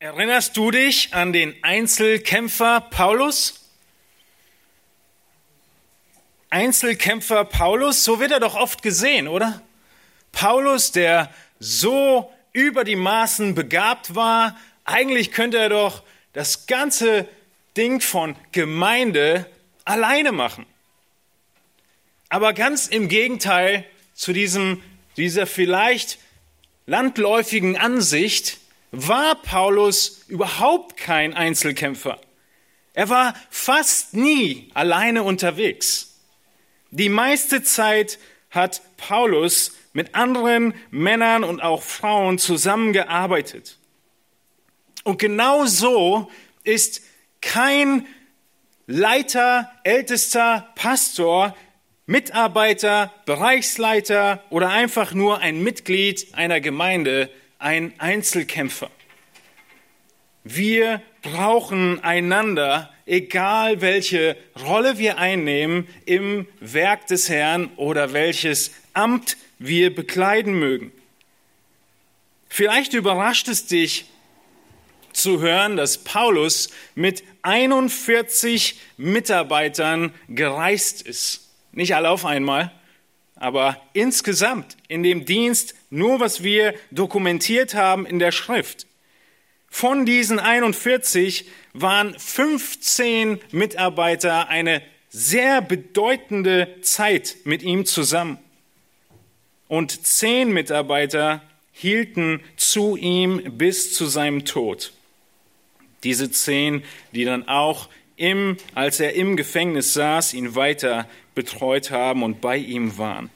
Erinnerst du dich an den Einzelkämpfer Paulus? Einzelkämpfer Paulus, so wird er doch oft gesehen, oder? Paulus, der so über die Maßen begabt war, eigentlich könnte er doch das ganze Ding von Gemeinde alleine machen. Aber ganz im Gegenteil zu diesem, dieser vielleicht landläufigen Ansicht war Paulus überhaupt kein Einzelkämpfer. Er war fast nie alleine unterwegs. Die meiste Zeit hat Paulus mit anderen Männern und auch Frauen zusammengearbeitet. Und genau so ist kein Leiter, ältester Pastor, Mitarbeiter, Bereichsleiter oder einfach nur ein Mitglied einer Gemeinde ein Einzelkämpfer. Wir brauchen einander, egal welche Rolle wir einnehmen im Werk des Herrn oder welches Amt wir bekleiden mögen. Vielleicht überrascht es dich zu hören, dass Paulus mit 41 Mitarbeitern gereist ist. Nicht alle auf einmal, aber insgesamt in dem Dienst nur was wir dokumentiert haben in der Schrift. Von diesen 41 waren 15 Mitarbeiter eine sehr bedeutende Zeit mit ihm zusammen. Und zehn Mitarbeiter hielten zu ihm bis zu seinem Tod. Diese zehn, die dann auch im, als er im Gefängnis saß, ihn weiter betreut haben und bei ihm waren.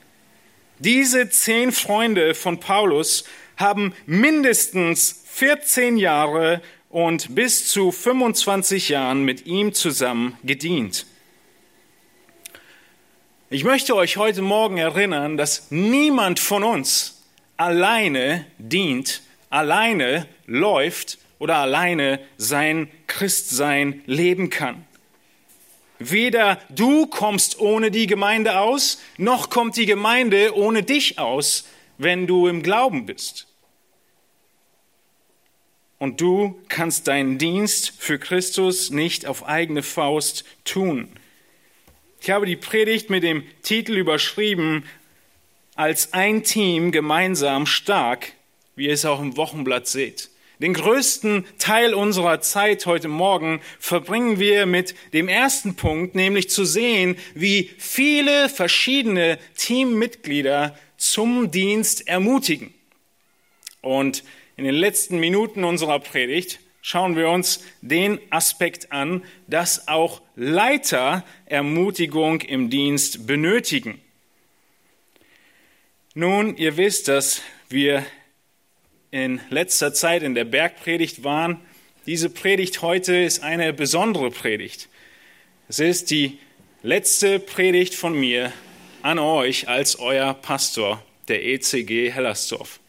Diese zehn Freunde von Paulus haben mindestens 14 Jahre und bis zu 25 Jahren mit ihm zusammen gedient. Ich möchte euch heute Morgen erinnern, dass niemand von uns alleine dient, alleine läuft oder alleine sein Christsein leben kann. Weder du kommst ohne die Gemeinde aus, noch kommt die Gemeinde ohne dich aus, wenn du im Glauben bist. Und du kannst deinen Dienst für Christus nicht auf eigene Faust tun. Ich habe die Predigt mit dem Titel überschrieben, als ein Team gemeinsam stark, wie ihr es auch im Wochenblatt seht. Den größten Teil unserer Zeit heute Morgen verbringen wir mit dem ersten Punkt, nämlich zu sehen, wie viele verschiedene Teammitglieder zum Dienst ermutigen. Und in den letzten Minuten unserer Predigt schauen wir uns den Aspekt an, dass auch Leiter Ermutigung im Dienst benötigen. Nun, ihr wisst, dass wir in letzter Zeit in der Bergpredigt waren. Diese Predigt heute ist eine besondere Predigt. Es ist die letzte Predigt von mir an euch als euer Pastor der ECG Hellersdorf.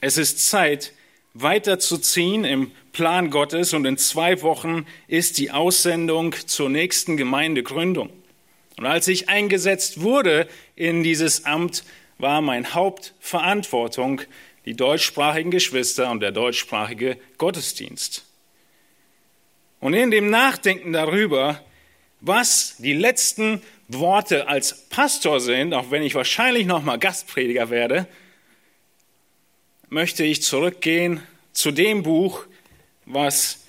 Es ist Zeit, weiterzuziehen im Plan Gottes und in zwei Wochen ist die Aussendung zur nächsten Gemeindegründung. Und als ich eingesetzt wurde in dieses Amt, war mein Hauptverantwortung die deutschsprachigen Geschwister und der deutschsprachige Gottesdienst. Und in dem Nachdenken darüber, was die letzten Worte als Pastor sind, auch wenn ich wahrscheinlich noch mal Gastprediger werde, möchte ich zurückgehen zu dem Buch, was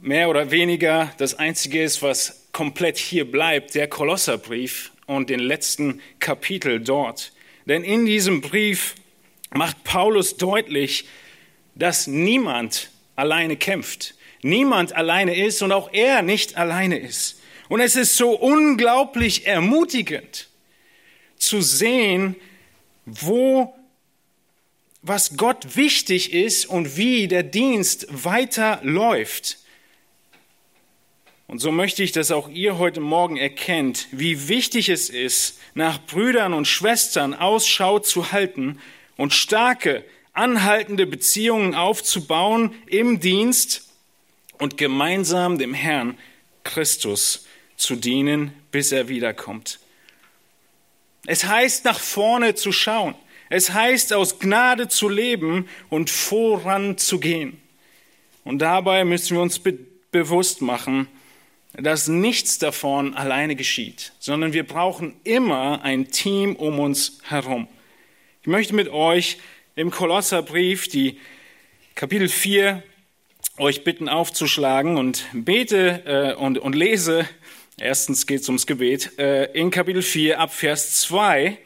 mehr oder weniger das einzige ist, was komplett hier bleibt, der Kolosserbrief und den letzten Kapitel dort. Denn in diesem Brief macht Paulus deutlich, dass niemand alleine kämpft, niemand alleine ist und auch er nicht alleine ist. Und es ist so unglaublich ermutigend zu sehen, wo was Gott wichtig ist und wie der Dienst weiterläuft. Und so möchte ich, dass auch ihr heute Morgen erkennt, wie wichtig es ist, nach Brüdern und Schwestern Ausschau zu halten und starke, anhaltende Beziehungen aufzubauen im Dienst und gemeinsam dem Herrn Christus zu dienen, bis er wiederkommt. Es heißt, nach vorne zu schauen. Es heißt, aus Gnade zu leben und voranzugehen. Und dabei müssen wir uns be bewusst machen, dass nichts davon alleine geschieht, sondern wir brauchen immer ein Team um uns herum. Ich möchte mit euch im Kolosserbrief die Kapitel 4 euch bitten aufzuschlagen und bete äh, und, und lese, erstens geht es ums Gebet, äh, in Kapitel 4 ab Vers 2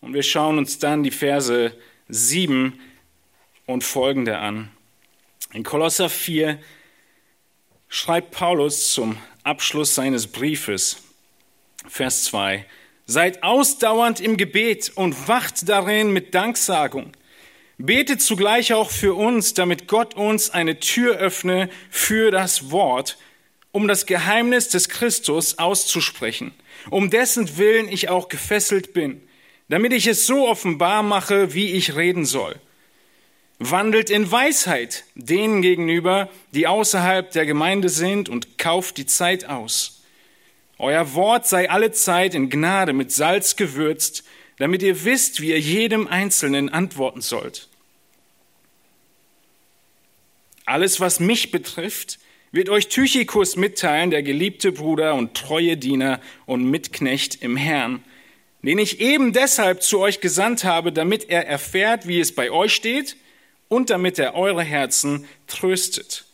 und wir schauen uns dann die Verse 7 und folgende an. In Kolosser 4 schreibt Paulus zum Abschluss seines Briefes, Vers 2, Seid ausdauernd im Gebet und wacht darin mit Danksagung. Betet zugleich auch für uns, damit Gott uns eine Tür öffne für das Wort, um das Geheimnis des Christus auszusprechen, um dessen Willen ich auch gefesselt bin, damit ich es so offenbar mache, wie ich reden soll. Wandelt in Weisheit denen gegenüber, die außerhalb der Gemeinde sind, und kauft die Zeit aus. Euer Wort sei alle Zeit in Gnade mit Salz gewürzt, damit ihr wisst, wie ihr jedem Einzelnen antworten sollt. Alles, was mich betrifft, wird euch Tychikus mitteilen, der geliebte Bruder und treue Diener und Mitknecht im Herrn, den ich eben deshalb zu euch gesandt habe, damit er erfährt, wie es bei euch steht und damit er eure Herzen tröstet.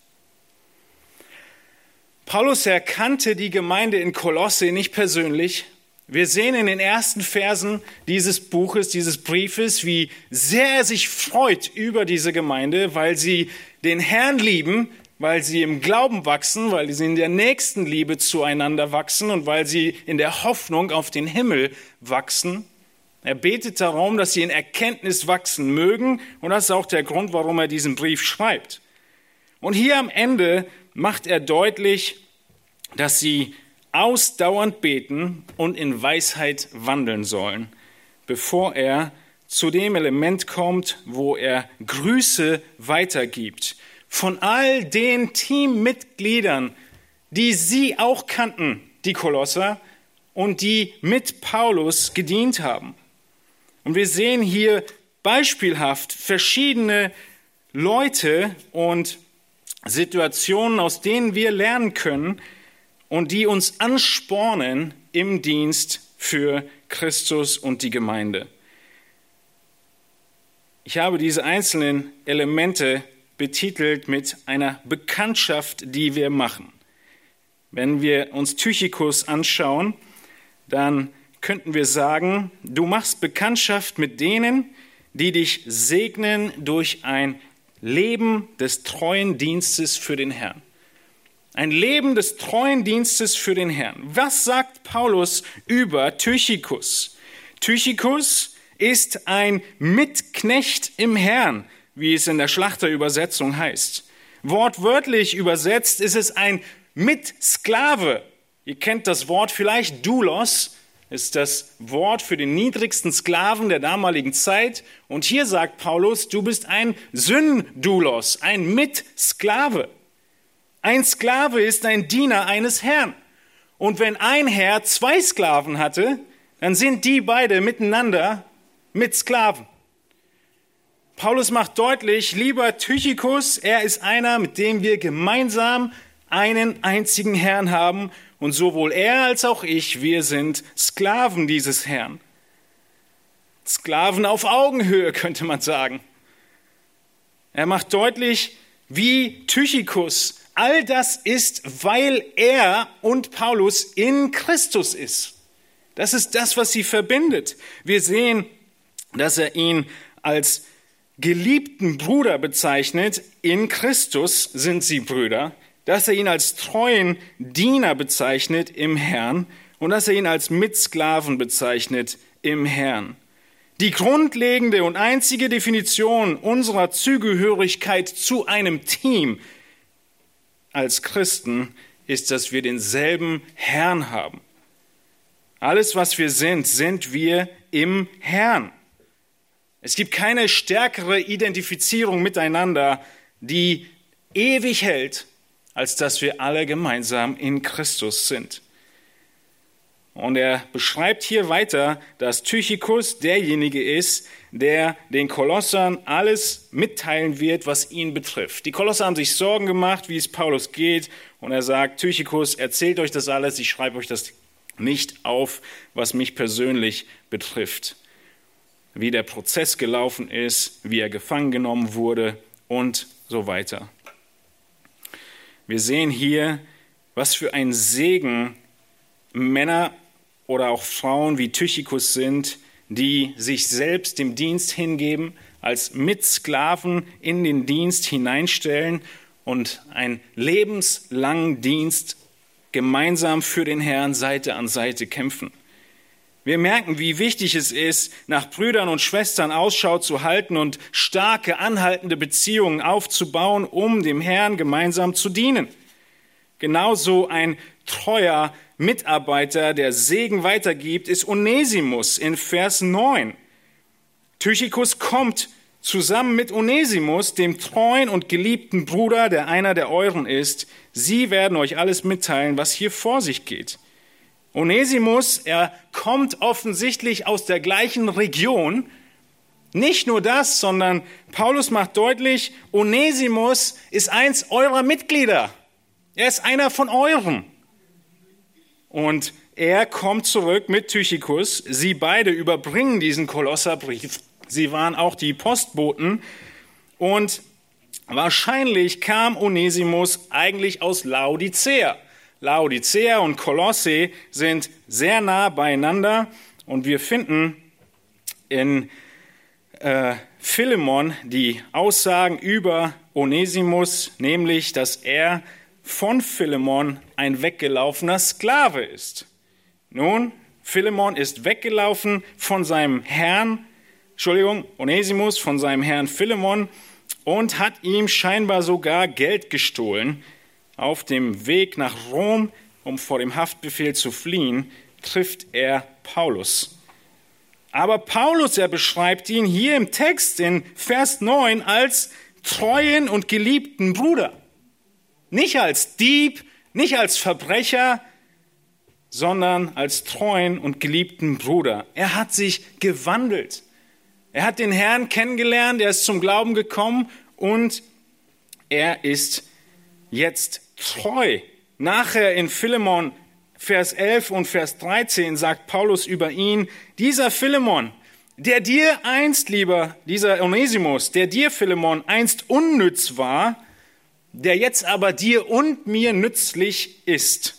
Paulus erkannte die Gemeinde in Kolosse nicht persönlich. Wir sehen in den ersten Versen dieses Buches, dieses Briefes, wie sehr er sich freut über diese Gemeinde, weil sie den Herrn lieben, weil sie im Glauben wachsen, weil sie in der nächsten Liebe zueinander wachsen und weil sie in der Hoffnung auf den Himmel wachsen. Er betet darum, dass sie in Erkenntnis wachsen mögen und das ist auch der Grund, warum er diesen Brief schreibt. Und hier am Ende macht er deutlich, dass sie ausdauernd beten und in Weisheit wandeln sollen, bevor er zu dem Element kommt, wo er Grüße weitergibt. Von all den Teammitgliedern, die sie auch kannten, die Kolosser, und die mit Paulus gedient haben. Und wir sehen hier beispielhaft verschiedene Leute und Situationen, aus denen wir lernen können und die uns anspornen im Dienst für Christus und die Gemeinde. Ich habe diese einzelnen Elemente betitelt mit einer Bekanntschaft, die wir machen. Wenn wir uns Tychikus anschauen, dann könnten wir sagen, du machst Bekanntschaft mit denen, die dich segnen durch ein Leben des treuen Dienstes für den Herrn. Ein Leben des treuen Dienstes für den Herrn. Was sagt Paulus über Tychikus? Tychikus ist ein Mitknecht im Herrn, wie es in der Schlachterübersetzung heißt. Wortwörtlich übersetzt ist es ein Mitsklave. Ihr kennt das Wort vielleicht Doulos, ist das Wort für den niedrigsten Sklaven der damaligen Zeit. Und hier sagt Paulus, du bist ein Syndulos, ein Mitsklave. Ein Sklave ist ein Diener eines Herrn. Und wenn ein Herr zwei Sklaven hatte, dann sind die beide miteinander mit Sklaven. Paulus macht deutlich, lieber Tychikus, er ist einer, mit dem wir gemeinsam einen einzigen Herrn haben und sowohl er als auch ich, wir sind Sklaven dieses Herrn. Sklaven auf Augenhöhe, könnte man sagen. Er macht deutlich, wie Tychikus all das ist, weil er und Paulus in Christus ist. Das ist das, was sie verbindet. Wir sehen dass er ihn als geliebten Bruder bezeichnet. In Christus sind sie Brüder. Dass er ihn als treuen Diener bezeichnet im Herrn und dass er ihn als Mitsklaven bezeichnet im Herrn. Die grundlegende und einzige Definition unserer Zugehörigkeit zu einem Team als Christen ist, dass wir denselben Herrn haben. Alles, was wir sind, sind wir im Herrn. Es gibt keine stärkere Identifizierung miteinander, die ewig hält, als dass wir alle gemeinsam in Christus sind. Und er beschreibt hier weiter, dass Tychicus derjenige ist, der den Kolossern alles mitteilen wird, was ihn betrifft. Die Kolosser haben sich Sorgen gemacht, wie es Paulus geht. Und er sagt, Tychicus, erzählt euch das alles, ich schreibe euch das nicht auf, was mich persönlich betrifft. Wie der Prozess gelaufen ist, wie er gefangen genommen wurde und so weiter. Wir sehen hier, was für ein Segen Männer oder auch Frauen wie Tychicus sind, die sich selbst dem Dienst hingeben, als Mitsklaven in den Dienst hineinstellen und einen lebenslangen Dienst gemeinsam für den Herrn Seite an Seite kämpfen. Wir merken, wie wichtig es ist, nach Brüdern und Schwestern Ausschau zu halten und starke, anhaltende Beziehungen aufzubauen, um dem Herrn gemeinsam zu dienen. Genauso ein treuer Mitarbeiter, der Segen weitergibt, ist Onesimus in Vers 9. Tychicus kommt zusammen mit Onesimus, dem treuen und geliebten Bruder, der einer der euren ist. Sie werden euch alles mitteilen, was hier vor sich geht. Onesimus, er kommt offensichtlich aus der gleichen Region. Nicht nur das, sondern Paulus macht deutlich, Onesimus ist eins eurer Mitglieder. Er ist einer von euren. Und er kommt zurück mit Tychicus. Sie beide überbringen diesen Kolosserbrief. Sie waren auch die Postboten. Und wahrscheinlich kam Onesimus eigentlich aus Laodicea. Laodicea und Kolosse sind sehr nah beieinander. Und wir finden in äh, Philemon die Aussagen über Onesimus, nämlich, dass er von Philemon ein weggelaufener Sklave ist. Nun, Philemon ist weggelaufen von seinem Herrn, Entschuldigung, Onesimus von seinem Herrn Philemon und hat ihm scheinbar sogar Geld gestohlen. Auf dem Weg nach Rom, um vor dem Haftbefehl zu fliehen, trifft er Paulus. Aber Paulus, er beschreibt ihn hier im Text in Vers 9 als treuen und geliebten Bruder. Nicht als Dieb, nicht als Verbrecher, sondern als treuen und geliebten Bruder. Er hat sich gewandelt. Er hat den Herrn kennengelernt, er ist zum Glauben gekommen und er ist jetzt treu. Nachher in Philemon Vers 11 und Vers 13 sagt Paulus über ihn, dieser Philemon, der dir einst, lieber, dieser Onesimus, der dir, Philemon, einst unnütz war, der jetzt aber dir und mir nützlich ist.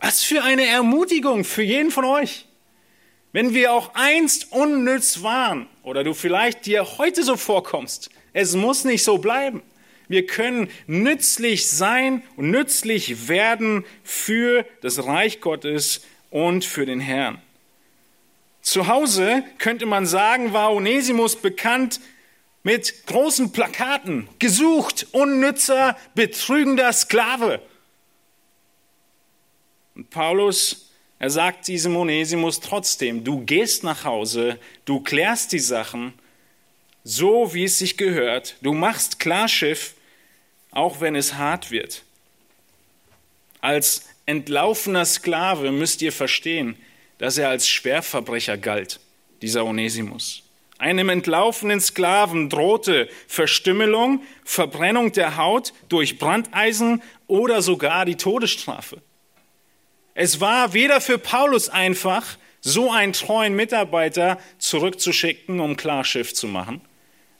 Was für eine Ermutigung für jeden von euch. Wenn wir auch einst unnütz waren oder du vielleicht dir heute so vorkommst, es muss nicht so bleiben. Wir können nützlich sein und nützlich werden für das Reich Gottes und für den Herrn. Zu Hause könnte man sagen, war Onesimus bekannt mit großen Plakaten, gesucht, unnützer, betrügender Sklave. Und Paulus, er sagt diesem Onesimus trotzdem, du gehst nach Hause, du klärst die Sachen, so wie es sich gehört, du machst Klarschiff, auch wenn es hart wird. Als entlaufener Sklave müsst ihr verstehen, dass er als Schwerverbrecher galt, dieser Onesimus. Einem entlaufenen Sklaven drohte Verstümmelung, Verbrennung der Haut durch Brandeisen oder sogar die Todesstrafe. Es war weder für Paulus einfach, so einen treuen Mitarbeiter zurückzuschicken, um Klarschiff zu machen,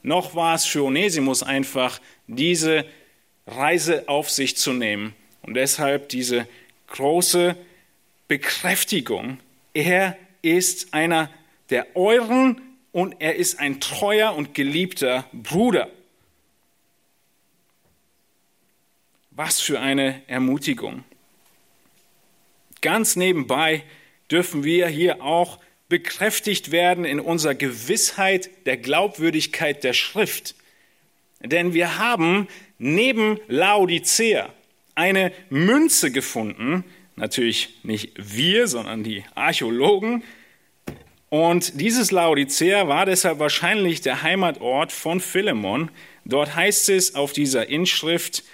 noch war es für Onesimus einfach, diese Reise auf sich zu nehmen. Und deshalb diese große Bekräftigung, er ist einer der euren und er ist ein treuer und geliebter Bruder. Was für eine Ermutigung. Ganz nebenbei dürfen wir hier auch bekräftigt werden in unserer Gewissheit der Glaubwürdigkeit der Schrift. Denn wir haben neben Laodicea eine Münze gefunden, natürlich nicht wir, sondern die Archäologen, und dieses Laodicea war deshalb wahrscheinlich der Heimatort von Philemon. Dort heißt es auf dieser Inschrift,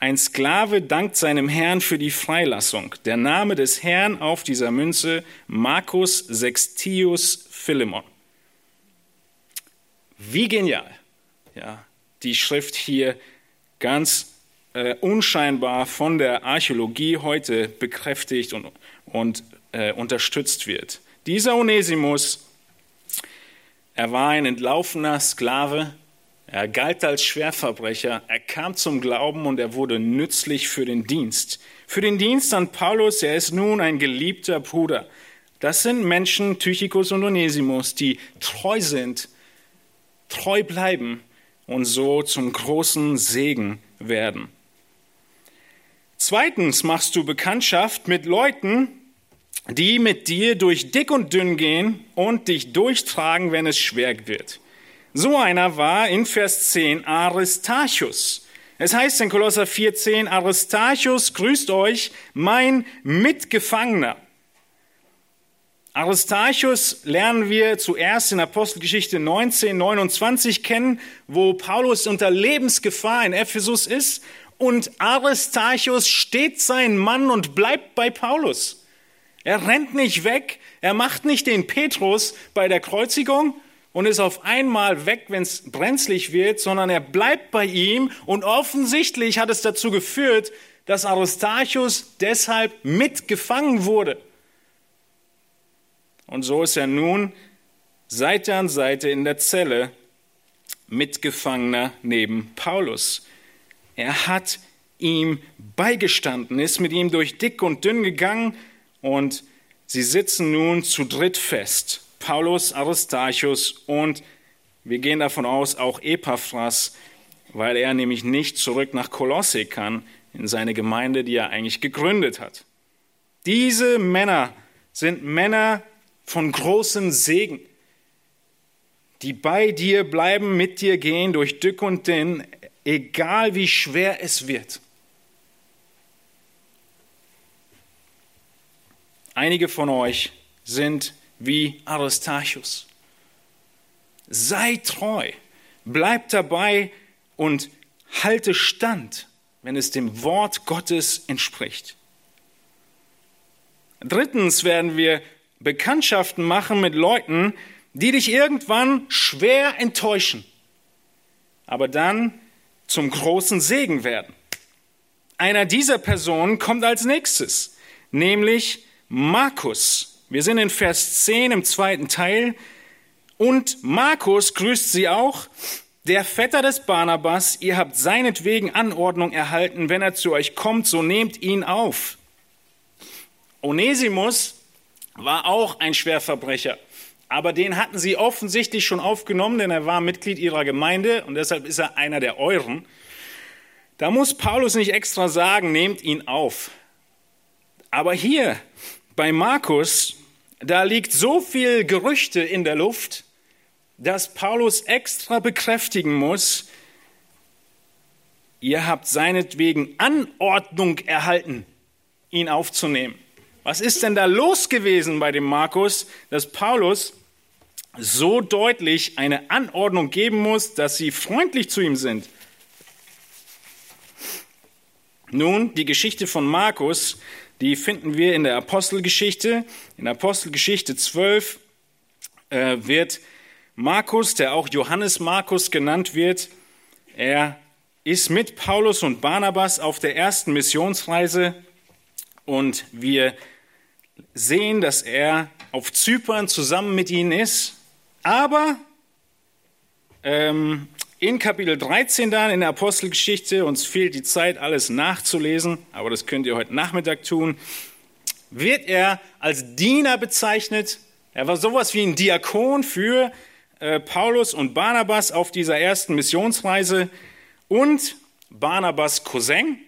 ein Sklave dankt seinem Herrn für die Freilassung. Der Name des Herrn auf dieser Münze, Marcus Sextius Philemon. Wie genial. Ja, die Schrift hier ganz äh, unscheinbar von der Archäologie heute bekräftigt und, und äh, unterstützt wird. Dieser Onesimus, er war ein entlaufener Sklave, er galt als Schwerverbrecher, er kam zum Glauben und er wurde nützlich für den Dienst. Für den Dienst an Paulus, er ist nun ein geliebter Bruder. Das sind Menschen, Tychicus und Onesimus, die treu sind, treu bleiben und so zum großen Segen werden. Zweitens machst du Bekanntschaft mit Leuten, die mit dir durch dick und dünn gehen und dich durchtragen, wenn es schwer wird. So einer war in Vers 10 Aristarchus. Es heißt in Kolosser 4,10, Aristarchus grüßt euch, mein Mitgefangener. Aristarchus lernen wir zuerst in Apostelgeschichte 19, 29 kennen, wo Paulus unter Lebensgefahr in Ephesus ist und Aristarchus steht sein Mann und bleibt bei Paulus. Er rennt nicht weg, er macht nicht den Petrus bei der Kreuzigung und ist auf einmal weg, wenn es brenzlig wird, sondern er bleibt bei ihm und offensichtlich hat es dazu geführt, dass Aristarchus deshalb mitgefangen wurde. Und so ist er nun Seite an Seite in der Zelle Mitgefangener neben Paulus. Er hat ihm beigestanden, ist mit ihm durch dick und dünn gegangen und sie sitzen nun zu dritt fest. Paulus, Aristarchus und wir gehen davon aus auch Epaphras, weil er nämlich nicht zurück nach Kolosse kann, in seine Gemeinde, die er eigentlich gegründet hat. Diese Männer sind Männer von großem Segen, die bei dir bleiben, mit dir gehen durch dick und dünn, egal wie schwer es wird. Einige von euch sind wie Aristarchus. Sei treu, bleib dabei und halte stand, wenn es dem Wort Gottes entspricht. Drittens werden wir Bekanntschaften machen mit Leuten, die dich irgendwann schwer enttäuschen, aber dann zum großen Segen werden. Einer dieser Personen kommt als nächstes, nämlich Markus. Wir sind in Vers 10 im zweiten Teil. Und Markus grüßt sie auch, der Vetter des Barnabas, ihr habt seinetwegen Anordnung erhalten, wenn er zu euch kommt, so nehmt ihn auf. Onesimus war auch ein Schwerverbrecher. Aber den hatten sie offensichtlich schon aufgenommen, denn er war Mitglied ihrer Gemeinde und deshalb ist er einer der euren. Da muss Paulus nicht extra sagen, nehmt ihn auf. Aber hier bei Markus, da liegt so viel Gerüchte in der Luft, dass Paulus extra bekräftigen muss, ihr habt seinetwegen Anordnung erhalten, ihn aufzunehmen. Was ist denn da los gewesen bei dem Markus, dass Paulus so deutlich eine Anordnung geben muss, dass sie freundlich zu ihm sind? Nun, die Geschichte von Markus, die finden wir in der Apostelgeschichte. In Apostelgeschichte 12 äh, wird Markus, der auch Johannes Markus genannt wird, er ist mit Paulus und Barnabas auf der ersten Missionsreise und wir sehen, dass er auf Zypern zusammen mit ihnen ist, aber ähm, in Kapitel 13 dann in der Apostelgeschichte, uns fehlt die Zeit, alles nachzulesen, aber das könnt ihr heute Nachmittag tun, wird er als Diener bezeichnet. Er war sowas wie ein Diakon für äh, Paulus und Barnabas auf dieser ersten Missionsreise und Barnabas Cousin.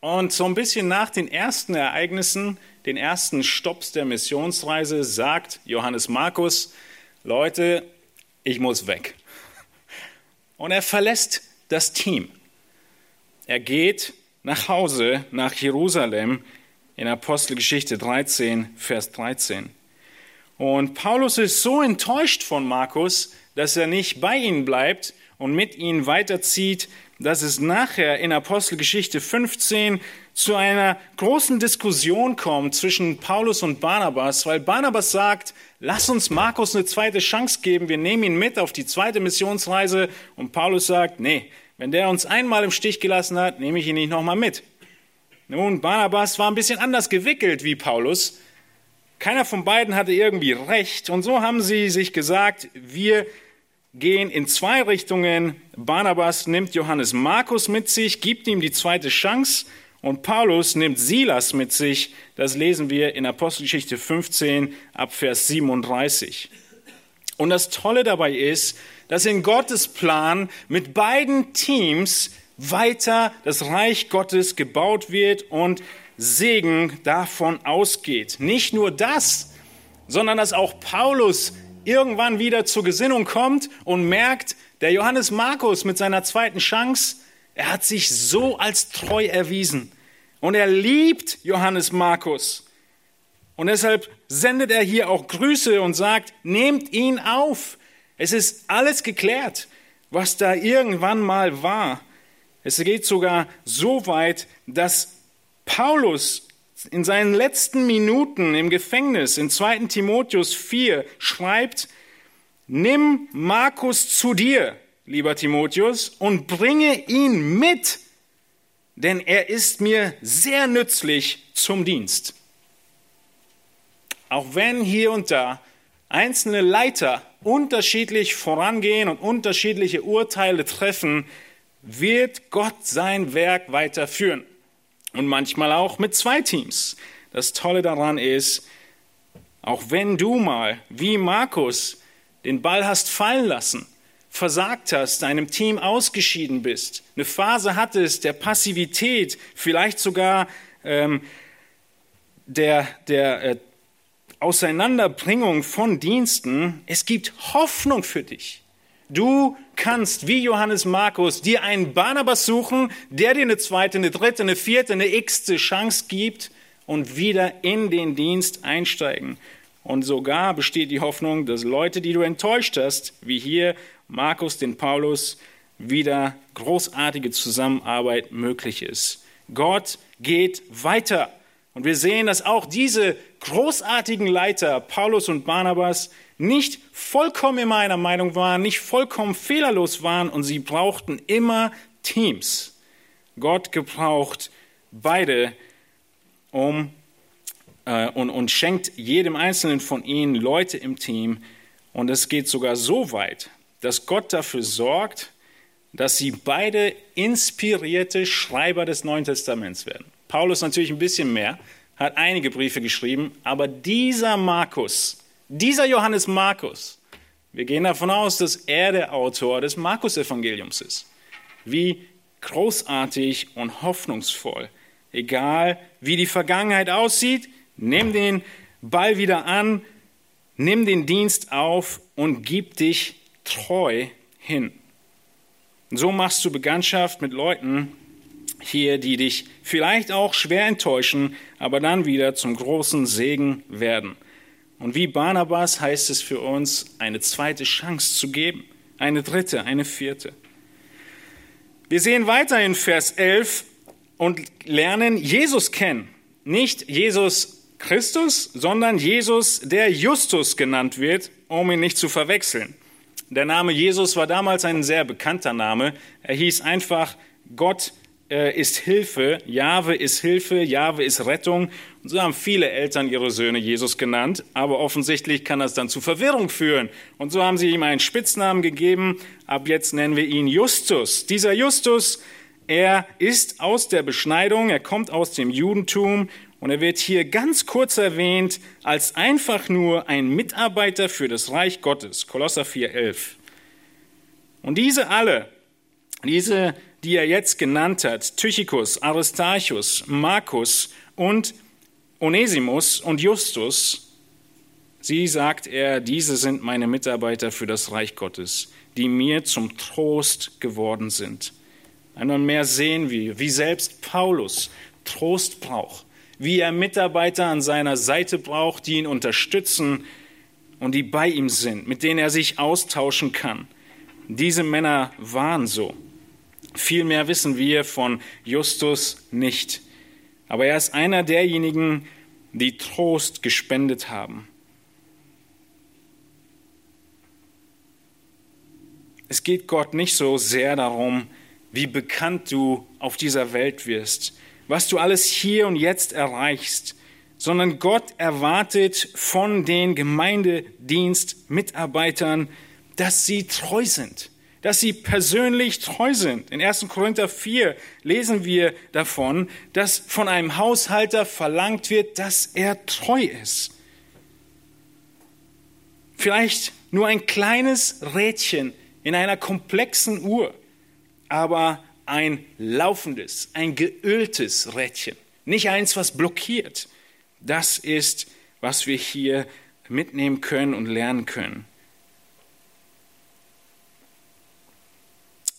Und so ein bisschen nach den ersten Ereignissen, den ersten Stopps der Missionsreise, sagt Johannes Markus, Leute, ich muss weg. Und er verlässt das Team. Er geht nach Hause, nach Jerusalem, in Apostelgeschichte 13, Vers 13. Und Paulus ist so enttäuscht von Markus, dass er nicht bei ihnen bleibt und mit ihnen weiterzieht, dass es nachher in Apostelgeschichte 15 zu einer großen Diskussion kommt zwischen Paulus und Barnabas, weil Barnabas sagt, lass uns Markus eine zweite Chance geben, wir nehmen ihn mit auf die zweite Missionsreise und Paulus sagt, nee, wenn der uns einmal im Stich gelassen hat, nehme ich ihn nicht nochmal mit. Nun, Barnabas war ein bisschen anders gewickelt wie Paulus. Keiner von beiden hatte irgendwie recht und so haben sie sich gesagt, wir gehen in zwei Richtungen. Barnabas nimmt Johannes Markus mit sich, gibt ihm die zweite Chance und Paulus nimmt Silas mit sich. Das lesen wir in Apostelgeschichte 15 ab Vers 37. Und das Tolle dabei ist, dass in Gottes Plan mit beiden Teams weiter das Reich Gottes gebaut wird und Segen davon ausgeht. Nicht nur das, sondern dass auch Paulus irgendwann wieder zur Gesinnung kommt und merkt, der Johannes Markus mit seiner zweiten Chance, er hat sich so als treu erwiesen. Und er liebt Johannes Markus. Und deshalb sendet er hier auch Grüße und sagt, nehmt ihn auf. Es ist alles geklärt, was da irgendwann mal war. Es geht sogar so weit, dass Paulus in seinen letzten Minuten im Gefängnis in 2. Timotheus 4 schreibt, nimm Markus zu dir, lieber Timotheus, und bringe ihn mit, denn er ist mir sehr nützlich zum Dienst. Auch wenn hier und da einzelne Leiter unterschiedlich vorangehen und unterschiedliche Urteile treffen, wird Gott sein Werk weiterführen und manchmal auch mit zwei Teams. Das Tolle daran ist, auch wenn du mal, wie Markus, den Ball hast fallen lassen, versagt hast, deinem Team ausgeschieden bist, eine Phase hattest der Passivität, vielleicht sogar ähm, der, der äh, Auseinanderbringung von Diensten, es gibt Hoffnung für dich. Du kannst, wie Johannes Markus, dir einen Barnabas suchen, der dir eine zweite, eine dritte, eine vierte, eine x-te Chance gibt und wieder in den Dienst einsteigen. Und sogar besteht die Hoffnung, dass Leute, die du enttäuscht hast, wie hier Markus, den Paulus, wieder großartige Zusammenarbeit möglich ist. Gott geht weiter. Und wir sehen, dass auch diese großartigen Leiter, Paulus und Barnabas, nicht vollkommen immer einer Meinung waren, nicht vollkommen fehlerlos waren und sie brauchten immer Teams. Gott gebraucht beide um, äh, und, und schenkt jedem Einzelnen von ihnen Leute im Team. Und es geht sogar so weit, dass Gott dafür sorgt, dass sie beide inspirierte Schreiber des Neuen Testaments werden. Paulus natürlich ein bisschen mehr, hat einige Briefe geschrieben, aber dieser Markus, dieser Johannes Markus, wir gehen davon aus, dass er der Autor des Markus-Evangeliums ist. Wie großartig und hoffnungsvoll. Egal wie die Vergangenheit aussieht, nimm den Ball wieder an, nimm den Dienst auf und gib dich treu hin. So machst du Bekanntschaft mit Leuten hier, die dich vielleicht auch schwer enttäuschen, aber dann wieder zum großen Segen werden. Und wie Barnabas heißt es für uns, eine zweite Chance zu geben, eine dritte, eine vierte. Wir sehen weiter in Vers 11 und lernen Jesus kennen. Nicht Jesus Christus, sondern Jesus, der Justus genannt wird, um ihn nicht zu verwechseln. Der Name Jesus war damals ein sehr bekannter Name. Er hieß einfach Gott äh, ist Hilfe, Jahwe ist Hilfe, Jahwe ist Rettung. Und so haben viele Eltern ihre Söhne Jesus genannt, aber offensichtlich kann das dann zu Verwirrung führen. Und so haben sie ihm einen Spitznamen gegeben. Ab jetzt nennen wir ihn Justus. Dieser Justus, er ist aus der Beschneidung, er kommt aus dem Judentum und er wird hier ganz kurz erwähnt als einfach nur ein Mitarbeiter für das Reich Gottes. Kolosser 4,11. Und diese alle, diese die er jetzt genannt hat, Tychicus, Aristarchus, Markus und Onesimus und Justus, sie sagt er, diese sind meine Mitarbeiter für das Reich Gottes, die mir zum Trost geworden sind. Einmal mehr sehen wir, wie selbst Paulus Trost braucht, wie er Mitarbeiter an seiner Seite braucht, die ihn unterstützen und die bei ihm sind, mit denen er sich austauschen kann. Diese Männer waren so. Viel mehr wissen wir von Justus nicht. Aber er ist einer derjenigen, die Trost gespendet haben. Es geht Gott nicht so sehr darum, wie bekannt du auf dieser Welt wirst, was du alles hier und jetzt erreichst, sondern Gott erwartet von den Gemeindedienstmitarbeitern, dass sie treu sind, dass sie persönlich treu sind. In 1. Korinther 4 lesen wir davon, dass von einem Haushalter verlangt wird, dass er treu ist. Vielleicht nur ein kleines Rädchen in einer komplexen Uhr, aber ein laufendes, ein geöltes Rädchen, nicht eins, was blockiert. Das ist, was wir hier mitnehmen können und lernen können.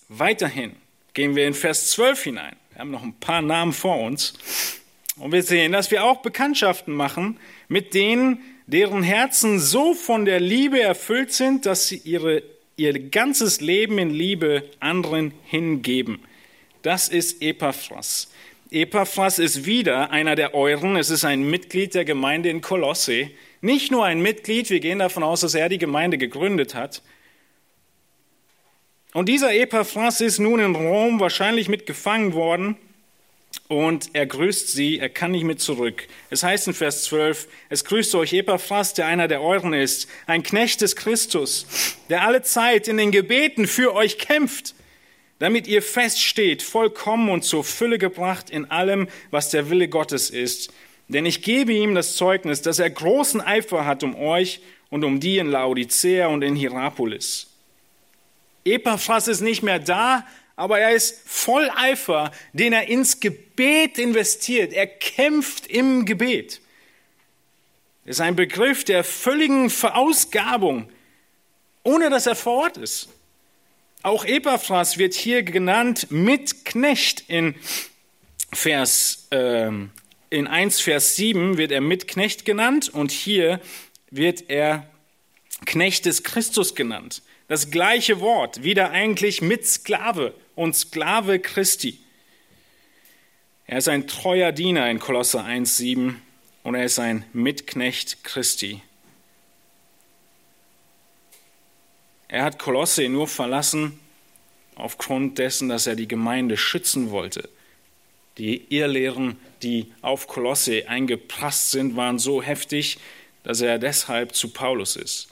Weiterhin gehen wir in Vers 12 hinein. Wir haben noch ein paar Namen vor uns. Und wir sehen, dass wir auch Bekanntschaften machen mit denen, deren Herzen so von der Liebe erfüllt sind, dass sie ihre, ihr ganzes Leben in Liebe anderen hingeben. Das ist Epaphras. Epaphras ist wieder einer der Euren. Es ist ein Mitglied der Gemeinde in Kolosse. Nicht nur ein Mitglied, wir gehen davon aus, dass er die Gemeinde gegründet hat. Und dieser Epaphras ist nun in Rom wahrscheinlich mitgefangen worden und er grüßt sie, er kann nicht mit zurück. Es heißt in Vers 12, es grüßt euch Epaphras, der einer der Euren ist, ein Knecht des Christus, der alle Zeit in den Gebeten für euch kämpft damit ihr feststeht, vollkommen und zur Fülle gebracht in allem, was der Wille Gottes ist. Denn ich gebe ihm das Zeugnis, dass er großen Eifer hat um euch und um die in Laodicea und in Hierapolis. Epaphras ist nicht mehr da, aber er ist voll Eifer, den er ins Gebet investiert. Er kämpft im Gebet. Das ist ein Begriff der völligen Verausgabung, ohne dass er vor Ort ist. Auch Epaphras wird hier genannt mit Knecht in Vers äh, in 1 Vers 7 wird er mit Knecht genannt und hier wird er Knecht des Christus genannt. Das gleiche Wort, wieder eigentlich mit Sklave und Sklave Christi. Er ist ein treuer Diener in Kolosser 1,7 und er ist ein Mitknecht Christi. Er hat Kolosse nur verlassen aufgrund dessen, dass er die Gemeinde schützen wollte. Die Irrlehren, die auf Kolosse eingeprasst sind, waren so heftig, dass er deshalb zu Paulus ist.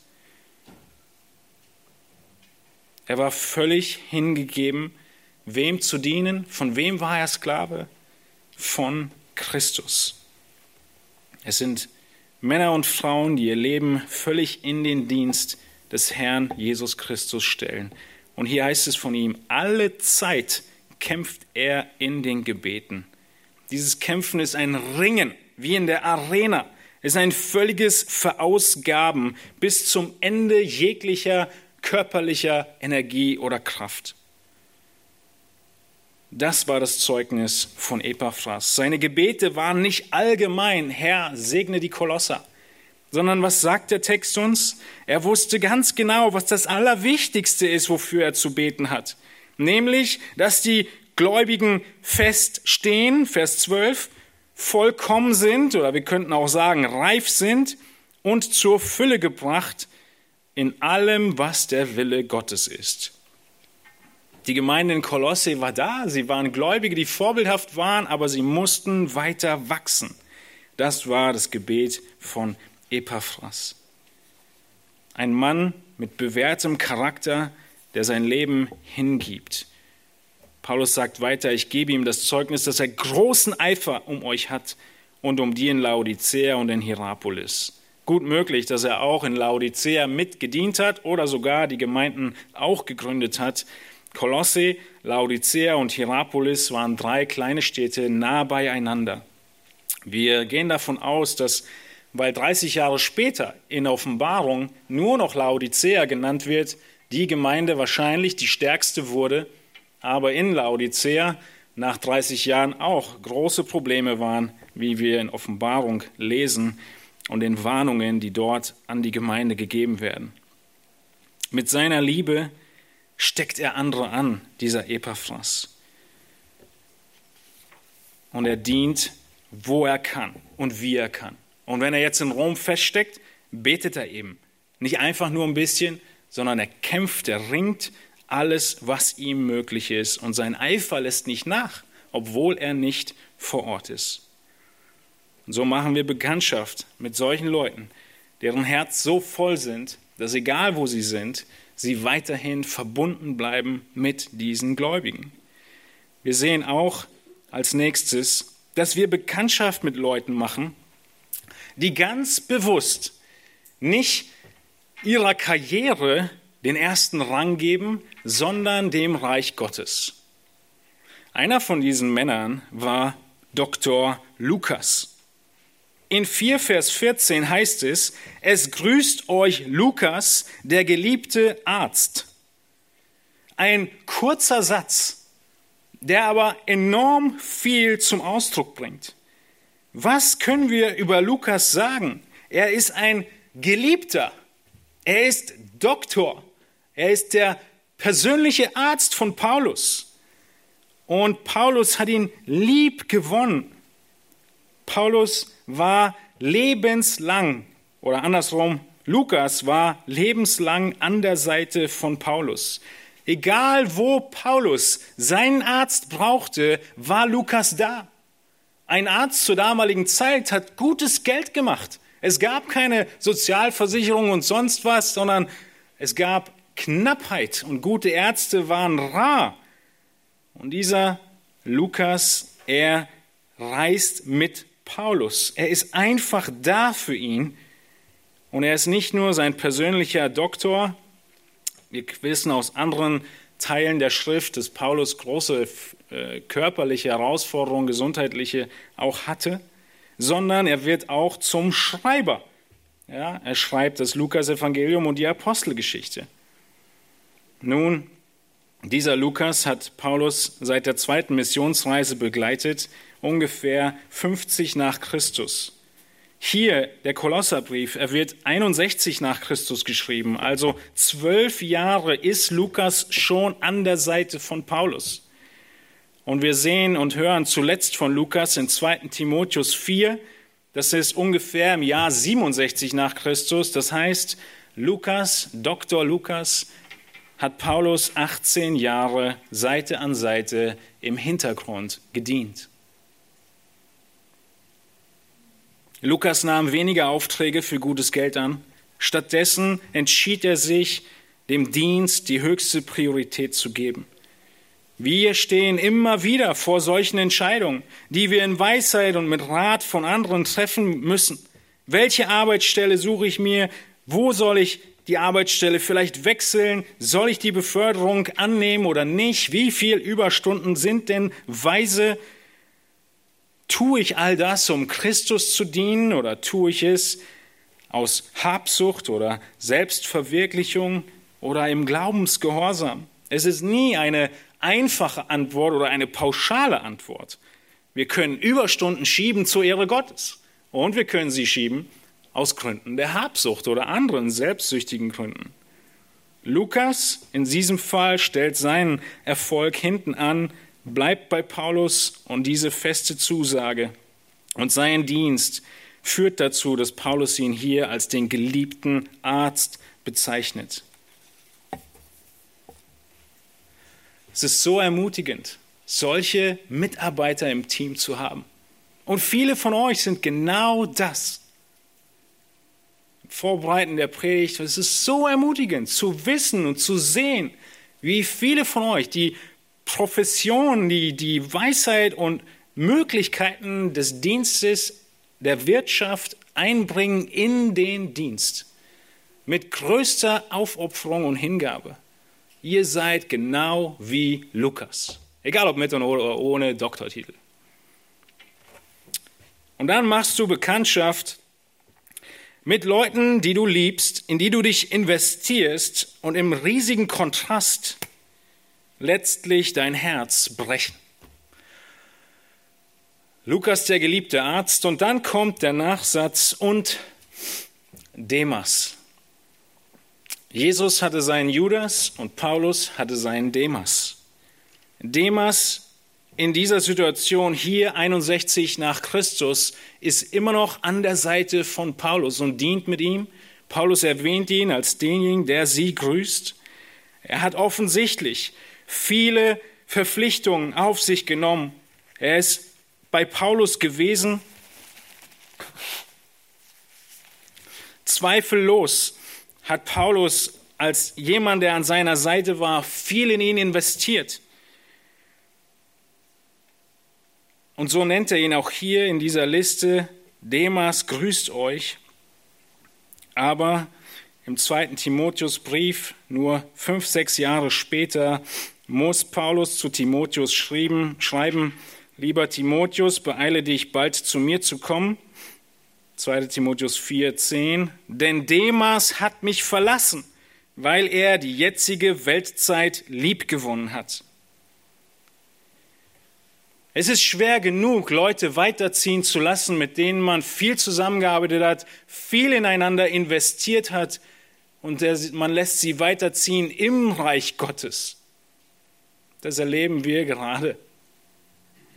Er war völlig hingegeben, wem zu dienen. Von wem war er Sklave? Von Christus. Es sind Männer und Frauen, die ihr Leben völlig in den Dienst des Herrn Jesus Christus stellen. Und hier heißt es von ihm, alle Zeit kämpft er in den Gebeten. Dieses Kämpfen ist ein Ringen, wie in der Arena, ist ein völliges Verausgaben bis zum Ende jeglicher körperlicher Energie oder Kraft. Das war das Zeugnis von Epaphras. Seine Gebete waren nicht allgemein, Herr, segne die Kolosser sondern was sagt der Text uns? Er wusste ganz genau, was das Allerwichtigste ist, wofür er zu beten hat. Nämlich, dass die Gläubigen feststehen, Vers 12, vollkommen sind, oder wir könnten auch sagen, reif sind und zur Fülle gebracht in allem, was der Wille Gottes ist. Die Gemeinde in Kolosse war da, sie waren Gläubige, die vorbildhaft waren, aber sie mussten weiter wachsen. Das war das Gebet von Epaphras. Ein Mann mit bewährtem Charakter, der sein Leben hingibt. Paulus sagt weiter, ich gebe ihm das Zeugnis, dass er großen Eifer um euch hat und um die in Laodicea und in Hierapolis. Gut möglich, dass er auch in Laodicea mitgedient hat oder sogar die Gemeinden auch gegründet hat. Kolosse, Laodicea und Hierapolis waren drei kleine Städte nah beieinander. Wir gehen davon aus, dass weil 30 Jahre später in Offenbarung nur noch Laodicea genannt wird, die Gemeinde wahrscheinlich die stärkste wurde, aber in Laodicea nach 30 Jahren auch große Probleme waren, wie wir in Offenbarung lesen. Und den Warnungen, die dort an die Gemeinde gegeben werden. Mit seiner Liebe steckt er andere an, dieser Epaphras. Und er dient, wo er kann und wie er kann. Und wenn er jetzt in Rom feststeckt, betet er eben. Nicht einfach nur ein bisschen, sondern er kämpft, er ringt alles, was ihm möglich ist. Und sein Eifer lässt nicht nach, obwohl er nicht vor Ort ist. Und so machen wir Bekanntschaft mit solchen Leuten, deren Herz so voll sind, dass egal wo sie sind, sie weiterhin verbunden bleiben mit diesen Gläubigen. Wir sehen auch als nächstes, dass wir Bekanntschaft mit Leuten machen, die ganz bewusst nicht ihrer Karriere den ersten Rang geben, sondern dem Reich Gottes. Einer von diesen Männern war Dr. Lukas. In 4 Vers 14 heißt es, es grüßt euch Lukas, der geliebte Arzt. Ein kurzer Satz, der aber enorm viel zum Ausdruck bringt. Was können wir über Lukas sagen? Er ist ein Geliebter. Er ist Doktor. Er ist der persönliche Arzt von Paulus. Und Paulus hat ihn lieb gewonnen. Paulus war lebenslang, oder andersrum, Lukas war lebenslang an der Seite von Paulus. Egal wo Paulus seinen Arzt brauchte, war Lukas da. Ein Arzt zur damaligen Zeit hat gutes Geld gemacht. Es gab keine Sozialversicherung und sonst was, sondern es gab Knappheit und gute Ärzte waren rar. Und dieser Lukas, er reist mit Paulus. Er ist einfach da für ihn. Und er ist nicht nur sein persönlicher Doktor. Wir wissen aus anderen Teilen der Schrift, dass Paulus große äh, körperliche Herausforderungen, gesundheitliche auch hatte, sondern er wird auch zum Schreiber. Ja, er schreibt das Lukas-Evangelium und die Apostelgeschichte. Nun, dieser Lukas hat Paulus seit der zweiten Missionsreise begleitet ungefähr 50 nach Christus. Hier der Kolosserbrief, er wird 61 nach Christus geschrieben, also zwölf Jahre ist Lukas schon an der Seite von Paulus. Und wir sehen und hören zuletzt von Lukas in 2. Timotheus 4, das ist ungefähr im Jahr 67 nach Christus. Das heißt, Lukas, Dr. Lukas, hat Paulus 18 Jahre Seite an Seite im Hintergrund gedient. Lukas nahm weniger Aufträge für gutes Geld an. Stattdessen entschied er sich, dem Dienst die höchste Priorität zu geben. Wir stehen immer wieder vor solchen Entscheidungen, die wir in Weisheit und mit Rat von anderen treffen müssen. Welche Arbeitsstelle suche ich mir? Wo soll ich die Arbeitsstelle vielleicht wechseln? Soll ich die Beförderung annehmen oder nicht? Wie viel Überstunden sind denn weise? Tue ich all das, um Christus zu dienen oder tue ich es aus Habsucht oder Selbstverwirklichung oder im Glaubensgehorsam? Es ist nie eine einfache Antwort oder eine pauschale Antwort. Wir können Überstunden schieben zur Ehre Gottes und wir können sie schieben aus Gründen der Habsucht oder anderen selbstsüchtigen Gründen. Lukas in diesem Fall stellt seinen Erfolg hinten an bleibt bei Paulus und diese feste Zusage und sein Dienst führt dazu, dass Paulus ihn hier als den geliebten Arzt bezeichnet. Es ist so ermutigend, solche Mitarbeiter im Team zu haben. Und viele von euch sind genau das. Vorbereiten der Predigt, es ist so ermutigend zu wissen und zu sehen, wie viele von euch, die Profession, die, die Weisheit und Möglichkeiten des Dienstes der Wirtschaft einbringen in den Dienst. Mit größter Aufopferung und Hingabe. Ihr seid genau wie Lukas. Egal ob mit oder ohne Doktortitel. Und dann machst du Bekanntschaft mit Leuten, die du liebst, in die du dich investierst und im riesigen Kontrast letztlich dein Herz brechen. Lukas, der geliebte Arzt, und dann kommt der Nachsatz und Demas. Jesus hatte seinen Judas und Paulus hatte seinen Demas. Demas in dieser Situation hier 61 nach Christus ist immer noch an der Seite von Paulus und dient mit ihm. Paulus erwähnt ihn als denjenigen, der sie grüßt. Er hat offensichtlich viele Verpflichtungen auf sich genommen. Er ist bei Paulus gewesen. Zweifellos hat Paulus als jemand, der an seiner Seite war, viel in ihn investiert. Und so nennt er ihn auch hier in dieser Liste. Demas grüßt euch. Aber im zweiten Timotheusbrief, nur fünf, sechs Jahre später, muss Paulus zu Timotheus schreiben, lieber Timotheus, beeile dich bald zu mir zu kommen. 2. Timotheus 4, 10. Denn Demas hat mich verlassen, weil er die jetzige Weltzeit liebgewonnen hat. Es ist schwer genug, Leute weiterziehen zu lassen, mit denen man viel zusammengearbeitet hat, viel ineinander investiert hat und man lässt sie weiterziehen im Reich Gottes. Das erleben wir gerade.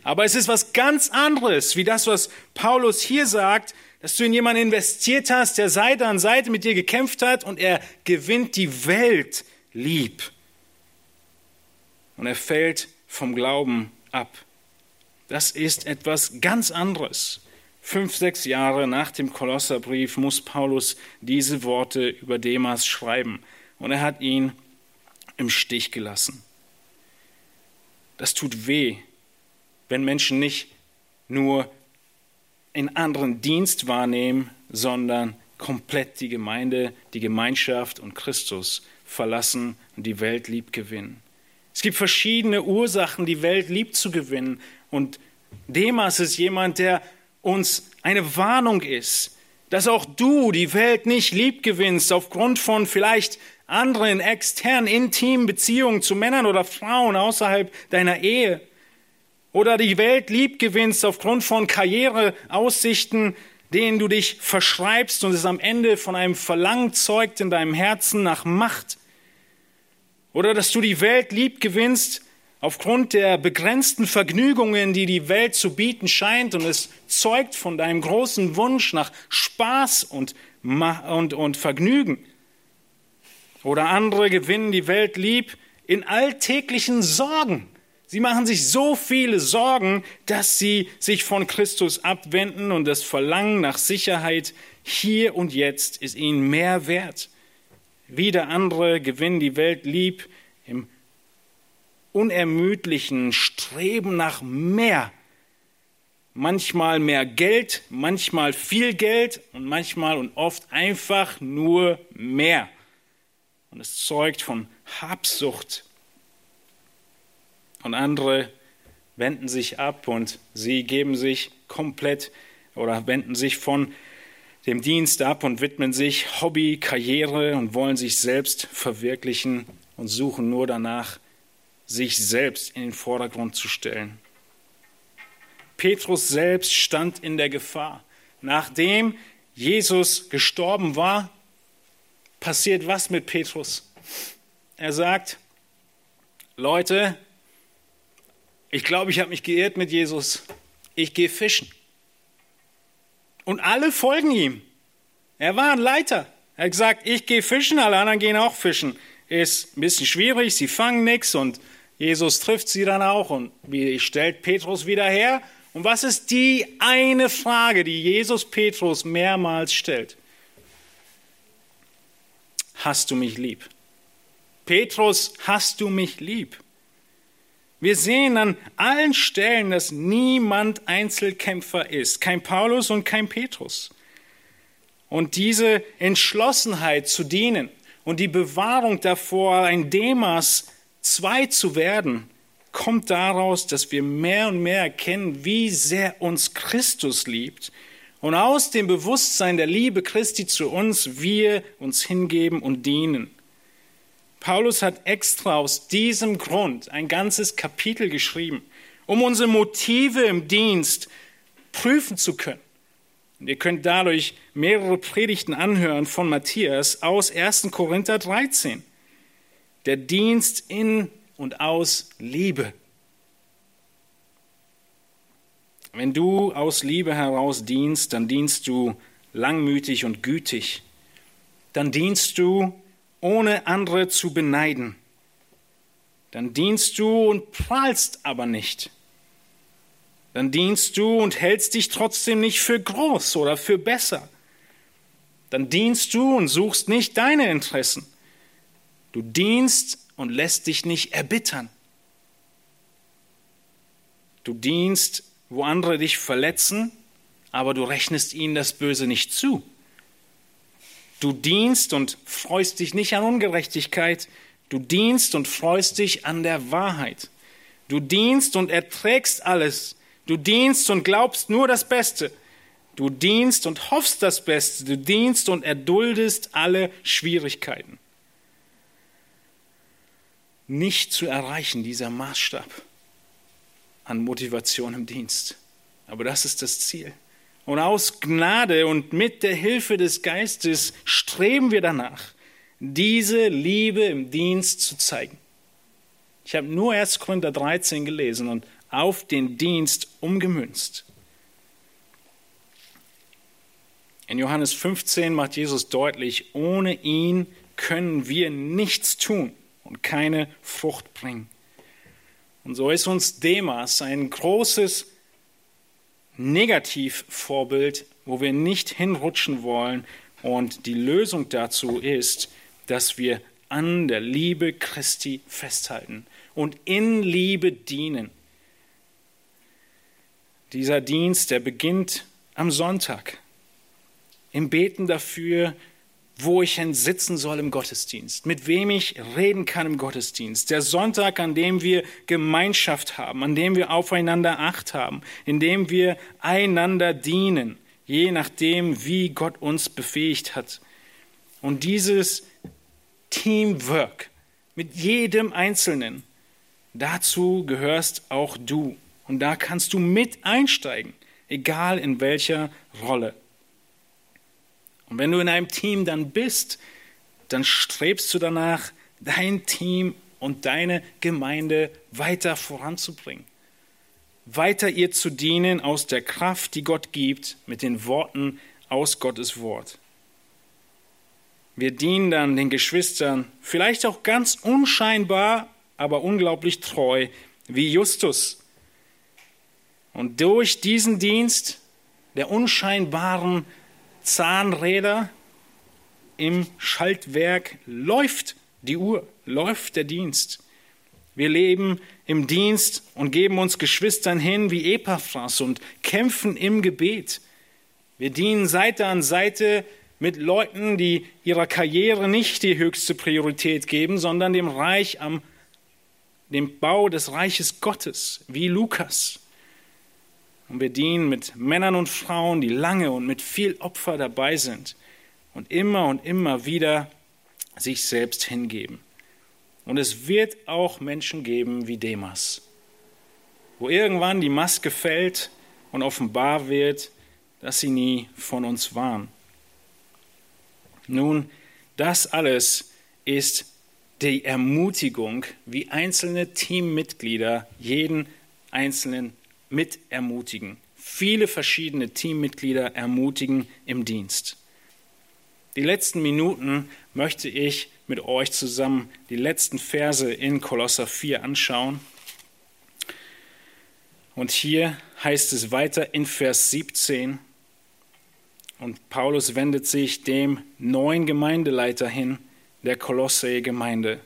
Aber es ist was ganz anderes, wie das, was Paulus hier sagt, dass du in jemanden investiert hast, der Seite an Seite mit dir gekämpft hat und er gewinnt die Welt lieb. Und er fällt vom Glauben ab. Das ist etwas ganz anderes. Fünf, sechs Jahre nach dem Kolosserbrief muss Paulus diese Worte über Demas schreiben. Und er hat ihn im Stich gelassen. Das tut weh, wenn Menschen nicht nur in anderen Dienst wahrnehmen, sondern komplett die Gemeinde, die Gemeinschaft und Christus verlassen und die Welt lieb gewinnen. Es gibt verschiedene Ursachen, die Welt lieb zu gewinnen. Und Demas ist jemand, der uns eine Warnung ist, dass auch du die Welt nicht lieb gewinnst aufgrund von vielleicht anderen externen, intimen Beziehungen zu Männern oder Frauen außerhalb deiner Ehe. Oder die Welt lieb gewinnst aufgrund von Karriereaussichten, denen du dich verschreibst und es am Ende von einem Verlangen zeugt in deinem Herzen nach Macht. Oder dass du die Welt lieb gewinnst aufgrund der begrenzten Vergnügungen, die die Welt zu bieten scheint, und es zeugt von deinem großen Wunsch nach Spaß und, und, und Vergnügen. Oder andere gewinnen die Welt lieb in alltäglichen Sorgen. Sie machen sich so viele Sorgen, dass sie sich von Christus abwenden und das Verlangen nach Sicherheit hier und jetzt ist ihnen mehr wert. Wieder andere gewinnen die Welt lieb im unermüdlichen Streben nach mehr. Manchmal mehr Geld, manchmal viel Geld und manchmal und oft einfach nur mehr. Und es zeugt von Habsucht. Und andere wenden sich ab und sie geben sich komplett oder wenden sich von dem Dienst ab und widmen sich Hobby, Karriere und wollen sich selbst verwirklichen und suchen nur danach, sich selbst in den Vordergrund zu stellen. Petrus selbst stand in der Gefahr. Nachdem Jesus gestorben war, passiert was mit Petrus? Er sagt, Leute, ich glaube, ich habe mich geirrt mit Jesus. Ich gehe fischen. Und alle folgen ihm. Er war ein Leiter. Er hat gesagt, ich gehe fischen, alle anderen gehen auch fischen. Ist ein bisschen schwierig, sie fangen nichts und Jesus trifft sie dann auch und stellt Petrus wieder her. Und was ist die eine Frage, die Jesus Petrus mehrmals stellt? Hast du mich lieb? Petrus, hast du mich lieb? Wir sehen an allen Stellen, dass niemand Einzelkämpfer ist, kein Paulus und kein Petrus. Und diese Entschlossenheit zu dienen und die Bewahrung davor, ein Demas zwei zu werden, kommt daraus, dass wir mehr und mehr erkennen, wie sehr uns Christus liebt und aus dem Bewusstsein der Liebe Christi zu uns wir uns hingeben und dienen. Paulus hat extra aus diesem Grund ein ganzes Kapitel geschrieben, um unsere Motive im Dienst prüfen zu können Und ihr könnt dadurch mehrere Predigten anhören von Matthias aus 1. Korinther 13. Der Dienst in und aus Liebe. Wenn du aus Liebe heraus dienst, dann dienst du langmütig und gütig. Dann dienst du, ohne andere zu beneiden. Dann dienst du und prahlst aber nicht. Dann dienst du und hältst dich trotzdem nicht für groß oder für besser. Dann dienst du und suchst nicht deine Interessen. Du dienst und lässt dich nicht erbittern. Du dienst, wo andere dich verletzen, aber du rechnest ihnen das Böse nicht zu. Du dienst und freust dich nicht an Ungerechtigkeit, du dienst und freust dich an der Wahrheit. Du dienst und erträgst alles, Du dienst und glaubst nur das Beste. Du dienst und hoffst das Beste. Du dienst und erduldest alle Schwierigkeiten. Nicht zu erreichen, dieser Maßstab an Motivation im Dienst. Aber das ist das Ziel. Und aus Gnade und mit der Hilfe des Geistes streben wir danach, diese Liebe im Dienst zu zeigen. Ich habe nur 1. Korinther 13 gelesen und auf den Dienst umgemünzt. In Johannes 15 macht Jesus deutlich, ohne ihn können wir nichts tun und keine Frucht bringen. Und so ist uns Demas ein großes Negativvorbild, wo wir nicht hinrutschen wollen. Und die Lösung dazu ist, dass wir an der Liebe Christi festhalten und in Liebe dienen. Dieser Dienst, der beginnt am Sonntag im Beten dafür, wo ich denn sitzen soll im Gottesdienst, mit wem ich reden kann im Gottesdienst. Der Sonntag, an dem wir Gemeinschaft haben, an dem wir aufeinander Acht haben, in dem wir einander dienen, je nachdem, wie Gott uns befähigt hat. Und dieses Teamwork mit jedem Einzelnen, dazu gehörst auch du. Und da kannst du mit einsteigen, egal in welcher Rolle. Und wenn du in einem Team dann bist, dann strebst du danach, dein Team und deine Gemeinde weiter voranzubringen. Weiter ihr zu dienen aus der Kraft, die Gott gibt, mit den Worten aus Gottes Wort. Wir dienen dann den Geschwistern, vielleicht auch ganz unscheinbar, aber unglaublich treu, wie Justus, und durch diesen Dienst der unscheinbaren Zahnräder im Schaltwerk läuft die Uhr, läuft der Dienst. Wir leben im Dienst und geben uns Geschwistern hin wie Epaphras und kämpfen im Gebet. Wir dienen Seite an Seite mit Leuten, die ihrer Karriere nicht die höchste Priorität geben, sondern dem Reich am dem Bau des Reiches Gottes, wie Lukas. Und wir dienen mit Männern und Frauen, die lange und mit viel Opfer dabei sind und immer und immer wieder sich selbst hingeben. Und es wird auch Menschen geben wie Demas, wo irgendwann die Maske fällt und offenbar wird, dass sie nie von uns waren. Nun, das alles ist die Ermutigung, wie einzelne Teammitglieder jeden einzelnen mit ermutigen. Viele verschiedene Teammitglieder ermutigen im Dienst. Die letzten Minuten möchte ich mit euch zusammen die letzten Verse in Kolosser 4 anschauen. Und hier heißt es weiter in Vers 17, und Paulus wendet sich dem neuen Gemeindeleiter hin, der Kolosse-Gemeinde.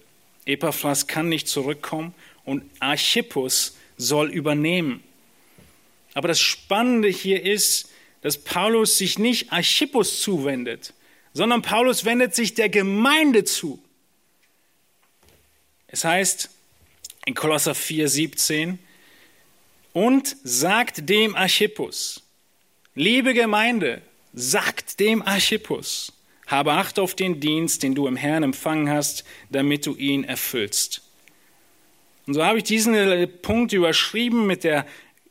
Epaphras kann nicht zurückkommen und Archippus soll übernehmen. Aber das Spannende hier ist, dass Paulus sich nicht Archippus zuwendet, sondern Paulus wendet sich der Gemeinde zu. Es heißt in Kolosser 4, 17, und sagt dem Archippus, liebe Gemeinde, sagt dem Archippus, habe Acht auf den Dienst, den du im Herrn empfangen hast, damit du ihn erfüllst. Und so habe ich diesen Punkt überschrieben mit der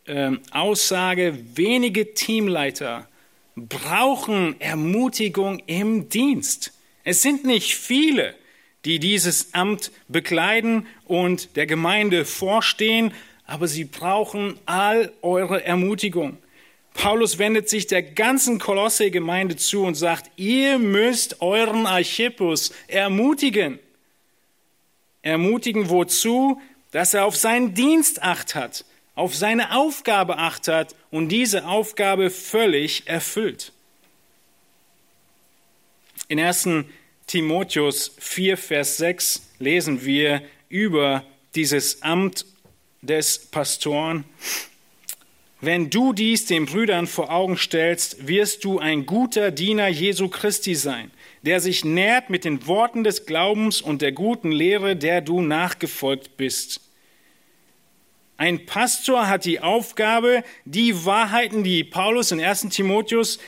äh, Aussage, wenige Teamleiter brauchen Ermutigung im Dienst. Es sind nicht viele, die dieses Amt bekleiden und der Gemeinde vorstehen, aber sie brauchen all eure Ermutigung. Paulus wendet sich der ganzen Kolosse-Gemeinde zu und sagt, ihr müsst euren Archippus ermutigen. Ermutigen wozu? Dass er auf seinen Dienst acht hat, auf seine Aufgabe acht hat und diese Aufgabe völlig erfüllt. In 1. Timotheus 4, Vers 6 lesen wir über dieses Amt des Pastoren. Wenn du dies den Brüdern vor Augen stellst, wirst du ein guter Diener Jesu Christi sein, der sich nährt mit den Worten des Glaubens und der guten Lehre, der du nachgefolgt bist. Ein Pastor hat die Aufgabe, die Wahrheiten, die Paulus in 1 Timotheus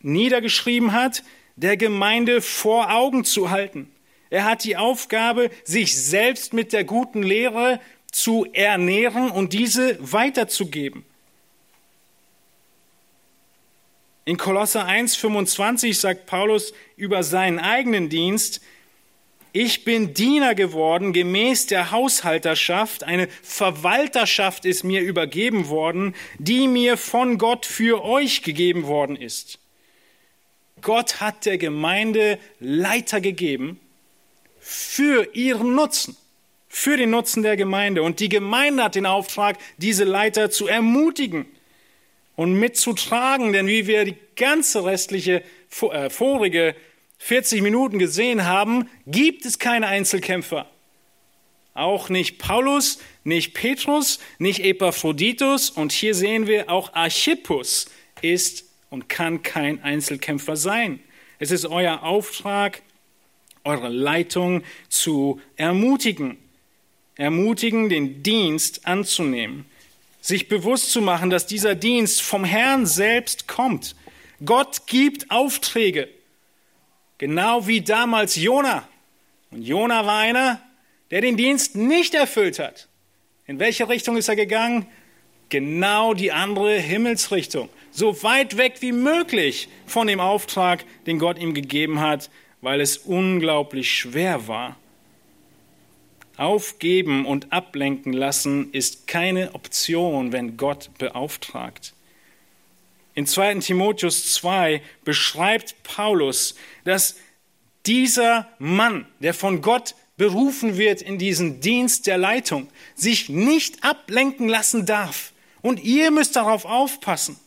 niedergeschrieben hat, der Gemeinde vor Augen zu halten. Er hat die Aufgabe, sich selbst mit der guten Lehre zu ernähren und diese weiterzugeben. In Kolosser 1,25 sagt Paulus über seinen eigenen Dienst, ich bin Diener geworden gemäß der Haushalterschaft, eine Verwalterschaft ist mir übergeben worden, die mir von Gott für euch gegeben worden ist. Gott hat der Gemeinde Leiter gegeben für ihren Nutzen, für den Nutzen der Gemeinde. Und die Gemeinde hat den Auftrag, diese Leiter zu ermutigen und mitzutragen. Denn wie wir die ganze restliche äh, vorige 40 Minuten gesehen haben, gibt es keine Einzelkämpfer. Auch nicht Paulus, nicht Petrus, nicht Epaphroditus und hier sehen wir auch Archippus ist und kann kein Einzelkämpfer sein. Es ist euer Auftrag, eure Leitung zu ermutigen. Ermutigen, den Dienst anzunehmen. Sich bewusst zu machen, dass dieser Dienst vom Herrn selbst kommt. Gott gibt Aufträge. Genau wie damals Jona. Und Jona war einer, der den Dienst nicht erfüllt hat. In welche Richtung ist er gegangen? Genau die andere Himmelsrichtung so weit weg wie möglich von dem Auftrag, den Gott ihm gegeben hat, weil es unglaublich schwer war. Aufgeben und ablenken lassen ist keine Option, wenn Gott beauftragt. In 2. Timotheus 2 beschreibt Paulus, dass dieser Mann, der von Gott berufen wird in diesen Dienst der Leitung, sich nicht ablenken lassen darf. Und ihr müsst darauf aufpassen.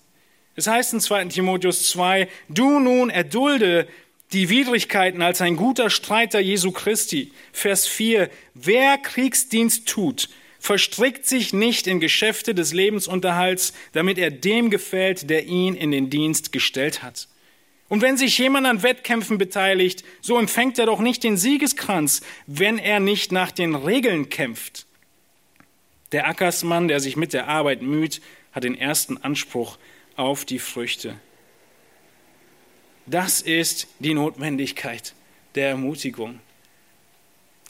Es heißt in 2. Timotheus 2, du nun erdulde die Widrigkeiten als ein guter Streiter Jesu Christi. Vers 4, wer Kriegsdienst tut, verstrickt sich nicht in Geschäfte des Lebensunterhalts, damit er dem gefällt, der ihn in den Dienst gestellt hat. Und wenn sich jemand an Wettkämpfen beteiligt, so empfängt er doch nicht den Siegeskranz, wenn er nicht nach den Regeln kämpft. Der Ackersmann, der sich mit der Arbeit müht, hat den ersten Anspruch auf die Früchte. Das ist die Notwendigkeit der Ermutigung.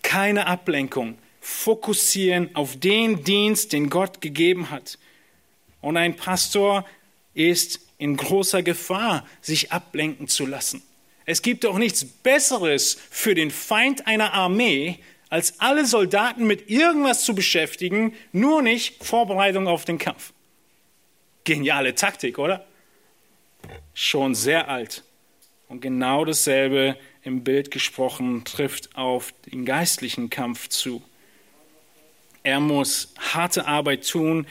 Keine Ablenkung, fokussieren auf den Dienst, den Gott gegeben hat. Und ein Pastor ist in großer Gefahr, sich ablenken zu lassen. Es gibt doch nichts Besseres für den Feind einer Armee, als alle Soldaten mit irgendwas zu beschäftigen, nur nicht Vorbereitung auf den Kampf. Geniale Taktik, oder? Schon sehr alt. Und genau dasselbe im Bild gesprochen trifft auf den geistlichen Kampf zu. Er muss harte Arbeit tun,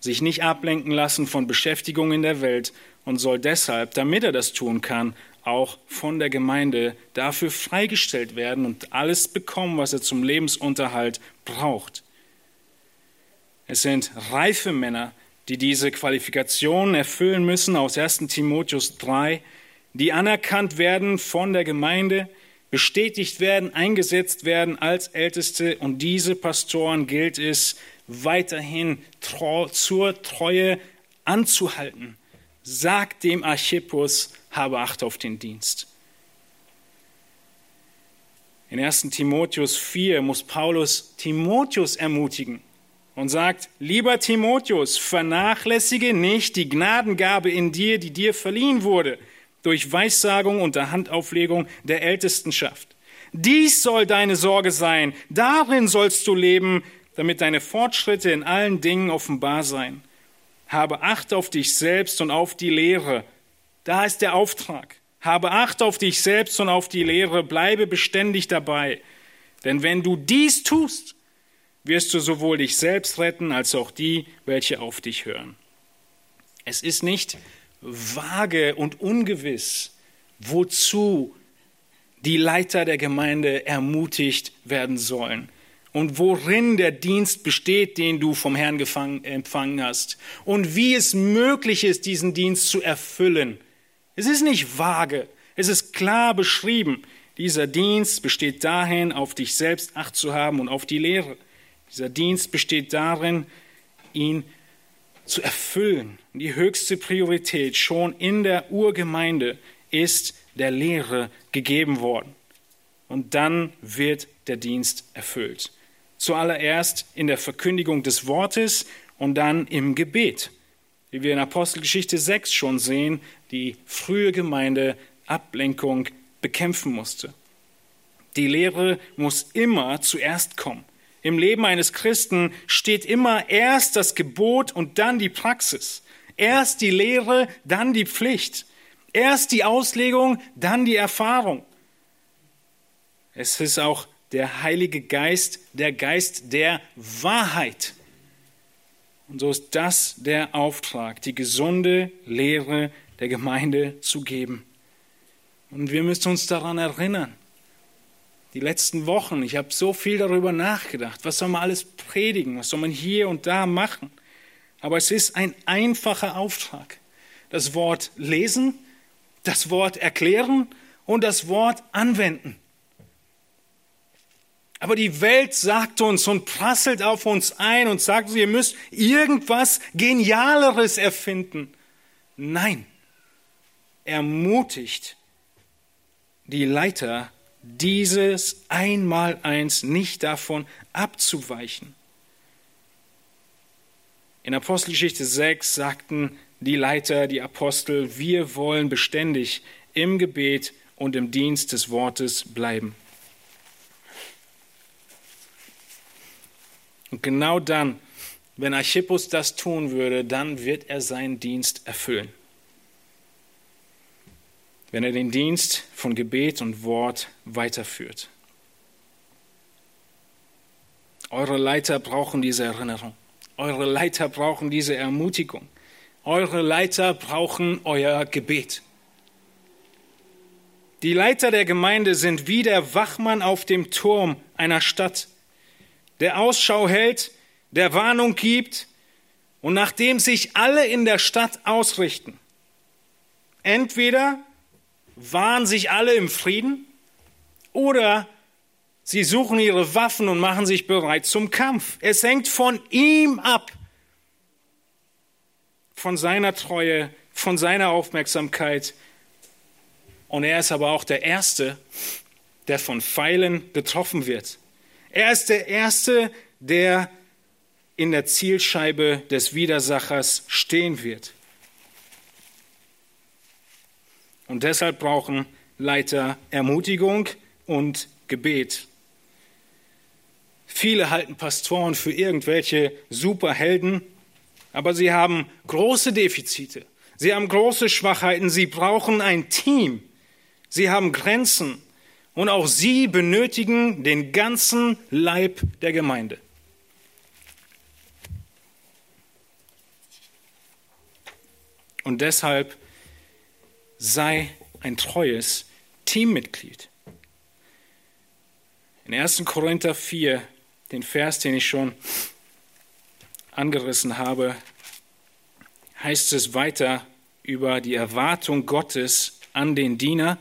sich nicht ablenken lassen von Beschäftigung in der Welt und soll deshalb, damit er das tun kann, auch von der Gemeinde dafür freigestellt werden und alles bekommen, was er zum Lebensunterhalt braucht. Es sind reife Männer, die diese Qualifikationen erfüllen müssen aus 1 Timotheus 3, die anerkannt werden von der Gemeinde, bestätigt werden, eingesetzt werden als Älteste und diese Pastoren gilt es weiterhin zur Treue anzuhalten. Sagt dem Archippus, habe Acht auf den Dienst. In 1 Timotheus 4 muss Paulus Timotheus ermutigen und sagt, lieber Timotheus, vernachlässige nicht die Gnadengabe in dir, die dir verliehen wurde, durch Weissagung unter Handauflegung der Ältestenschaft. Dies soll deine Sorge sein, darin sollst du leben, damit deine Fortschritte in allen Dingen offenbar seien. Habe Acht auf dich selbst und auf die Lehre. Da ist der Auftrag. Habe Acht auf dich selbst und auf die Lehre, bleibe beständig dabei. Denn wenn du dies tust, wirst du sowohl dich selbst retten als auch die, welche auf dich hören. Es ist nicht vage und ungewiss, wozu die Leiter der Gemeinde ermutigt werden sollen und worin der Dienst besteht, den du vom Herrn empfangen hast und wie es möglich ist, diesen Dienst zu erfüllen. Es ist nicht vage, es ist klar beschrieben. Dieser Dienst besteht dahin, auf dich selbst acht zu haben und auf die Lehre. Dieser Dienst besteht darin, ihn zu erfüllen. Die höchste Priorität schon in der Urgemeinde ist der Lehre gegeben worden. Und dann wird der Dienst erfüllt. Zuallererst in der Verkündigung des Wortes und dann im Gebet. Wie wir in Apostelgeschichte 6 schon sehen, die frühe Gemeinde Ablenkung bekämpfen musste. Die Lehre muss immer zuerst kommen. Im Leben eines Christen steht immer erst das Gebot und dann die Praxis. Erst die Lehre, dann die Pflicht. Erst die Auslegung, dann die Erfahrung. Es ist auch der Heilige Geist, der Geist der Wahrheit. Und so ist das der Auftrag, die gesunde Lehre der Gemeinde zu geben. Und wir müssen uns daran erinnern. Die letzten Wochen, ich habe so viel darüber nachgedacht. Was soll man alles predigen? Was soll man hier und da machen? Aber es ist ein einfacher Auftrag. Das Wort lesen, das Wort erklären und das Wort anwenden. Aber die Welt sagt uns und prasselt auf uns ein und sagt, ihr müsst irgendwas Genialeres erfinden. Nein, ermutigt die Leiter, dieses Einmaleins nicht davon abzuweichen. In Apostelgeschichte 6 sagten die Leiter, die Apostel, wir wollen beständig im Gebet und im Dienst des Wortes bleiben. Und genau dann, wenn Archippus das tun würde, dann wird er seinen Dienst erfüllen. Wenn er den Dienst von Gebet und Wort weiterführt. Eure Leiter brauchen diese Erinnerung. Eure Leiter brauchen diese Ermutigung. Eure Leiter brauchen euer Gebet. Die Leiter der Gemeinde sind wie der Wachmann auf dem Turm einer Stadt der Ausschau hält, der Warnung gibt und nachdem sich alle in der Stadt ausrichten. Entweder wahren sich alle im Frieden oder sie suchen ihre Waffen und machen sich bereit zum Kampf. Es hängt von ihm ab, von seiner Treue, von seiner Aufmerksamkeit. Und er ist aber auch der Erste, der von Pfeilen getroffen wird. Er ist der Erste, der in der Zielscheibe des Widersachers stehen wird. Und deshalb brauchen Leiter Ermutigung und Gebet. Viele halten Pastoren für irgendwelche Superhelden, aber sie haben große Defizite. Sie haben große Schwachheiten. Sie brauchen ein Team. Sie haben Grenzen. Und auch sie benötigen den ganzen Leib der Gemeinde. Und deshalb sei ein treues Teammitglied. In 1. Korinther 4, den Vers, den ich schon angerissen habe, heißt es weiter über die Erwartung Gottes an den Diener.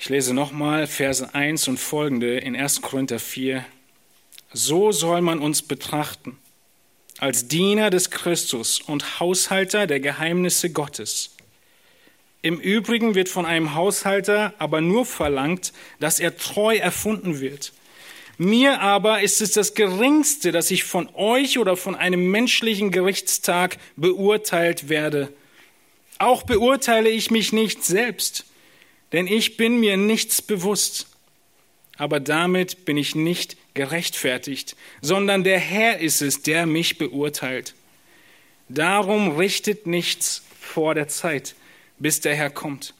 Ich lese nochmal Verse 1 und folgende in 1. Korinther 4. So soll man uns betrachten, als Diener des Christus und Haushalter der Geheimnisse Gottes. Im Übrigen wird von einem Haushalter aber nur verlangt, dass er treu erfunden wird. Mir aber ist es das Geringste, dass ich von euch oder von einem menschlichen Gerichtstag beurteilt werde. Auch beurteile ich mich nicht selbst, denn ich bin mir nichts bewusst. Aber damit bin ich nicht gerechtfertigt, sondern der Herr ist es, der mich beurteilt. Darum richtet nichts vor der Zeit, bis der Herr kommt,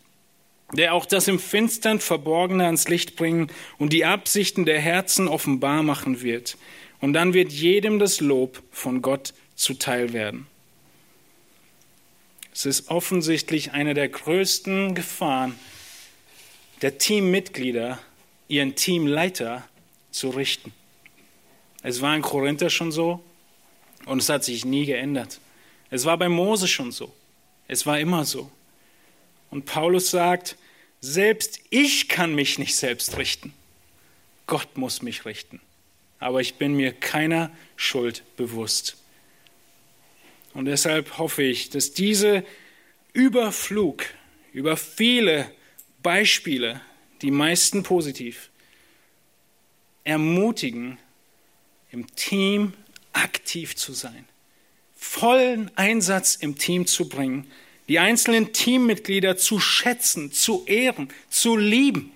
der auch das im Finstern Verborgene ans Licht bringen und die Absichten der Herzen offenbar machen wird. Und dann wird jedem das Lob von Gott zuteil werden. Es ist offensichtlich eine der größten Gefahren der Teammitglieder, ihren Teamleiter zu richten. Es war in Korinther schon so und es hat sich nie geändert. Es war bei Mose schon so. Es war immer so. Und Paulus sagt, selbst ich kann mich nicht selbst richten. Gott muss mich richten. Aber ich bin mir keiner Schuld bewusst. Und deshalb hoffe ich, dass diese Überflug über viele Beispiele, die meisten positiv, ermutigen, im Team aktiv zu sein, vollen Einsatz im Team zu bringen, die einzelnen Teammitglieder zu schätzen, zu ehren, zu lieben,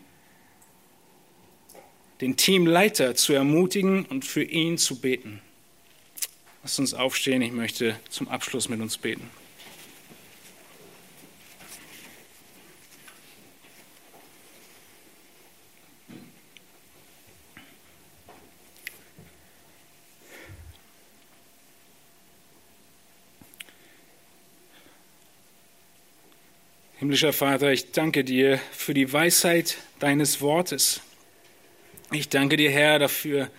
den Teamleiter zu ermutigen und für ihn zu beten. Lasst uns aufstehen, ich möchte zum Abschluss mit uns beten. Himmlischer Vater, ich danke dir für die Weisheit deines Wortes. Ich danke dir, Herr, dafür,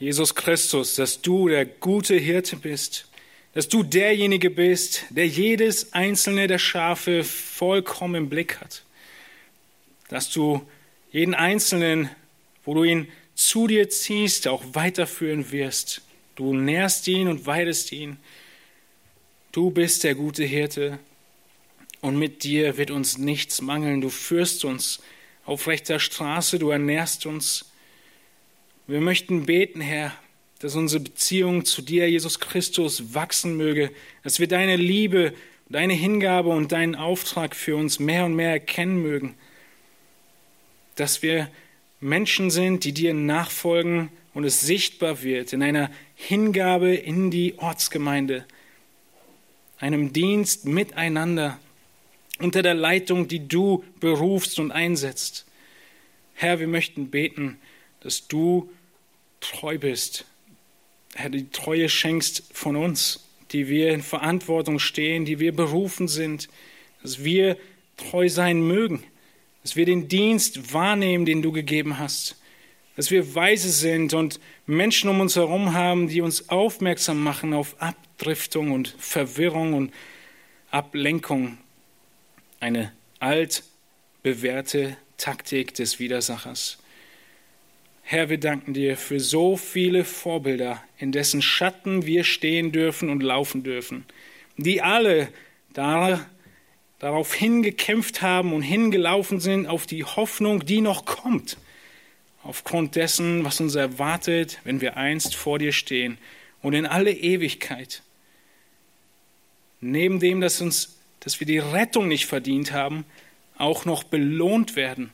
Jesus Christus, dass du der gute Hirte bist, dass du derjenige bist, der jedes einzelne der Schafe vollkommen im Blick hat, dass du jeden einzelnen, wo du ihn zu dir ziehst, auch weiterführen wirst. Du nährst ihn und weidest ihn. Du bist der gute Hirte und mit dir wird uns nichts mangeln. Du führst uns auf rechter Straße, du ernährst uns. Wir möchten beten, Herr, dass unsere Beziehung zu dir, Jesus Christus, wachsen möge, dass wir deine Liebe, deine Hingabe und deinen Auftrag für uns mehr und mehr erkennen mögen, dass wir Menschen sind, die dir nachfolgen und es sichtbar wird in einer Hingabe in die Ortsgemeinde, einem Dienst miteinander unter der Leitung, die du berufst und einsetzt. Herr, wir möchten beten, dass du treu bist. Herr, die Treue schenkst von uns, die wir in Verantwortung stehen, die wir berufen sind, dass wir treu sein mögen, dass wir den Dienst wahrnehmen, den du gegeben hast, dass wir weise sind und Menschen um uns herum haben, die uns aufmerksam machen auf Abdriftung und Verwirrung und Ablenkung eine altbewährte Taktik des Widersachers. Herr, wir danken dir für so viele Vorbilder, in dessen Schatten wir stehen dürfen und laufen dürfen, die alle da, darauf hingekämpft haben und hingelaufen sind auf die Hoffnung, die noch kommt, aufgrund dessen, was uns erwartet, wenn wir einst vor dir stehen und in alle Ewigkeit. Neben dem, dass uns dass wir die Rettung nicht verdient haben, auch noch belohnt werden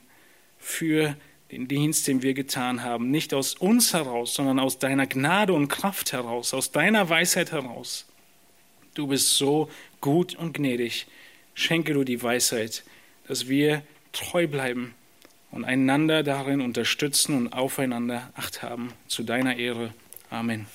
für den Dienst, den wir getan haben. Nicht aus uns heraus, sondern aus deiner Gnade und Kraft heraus, aus deiner Weisheit heraus. Du bist so gut und gnädig. Schenke du die Weisheit, dass wir treu bleiben und einander darin unterstützen und aufeinander Acht haben. Zu deiner Ehre. Amen.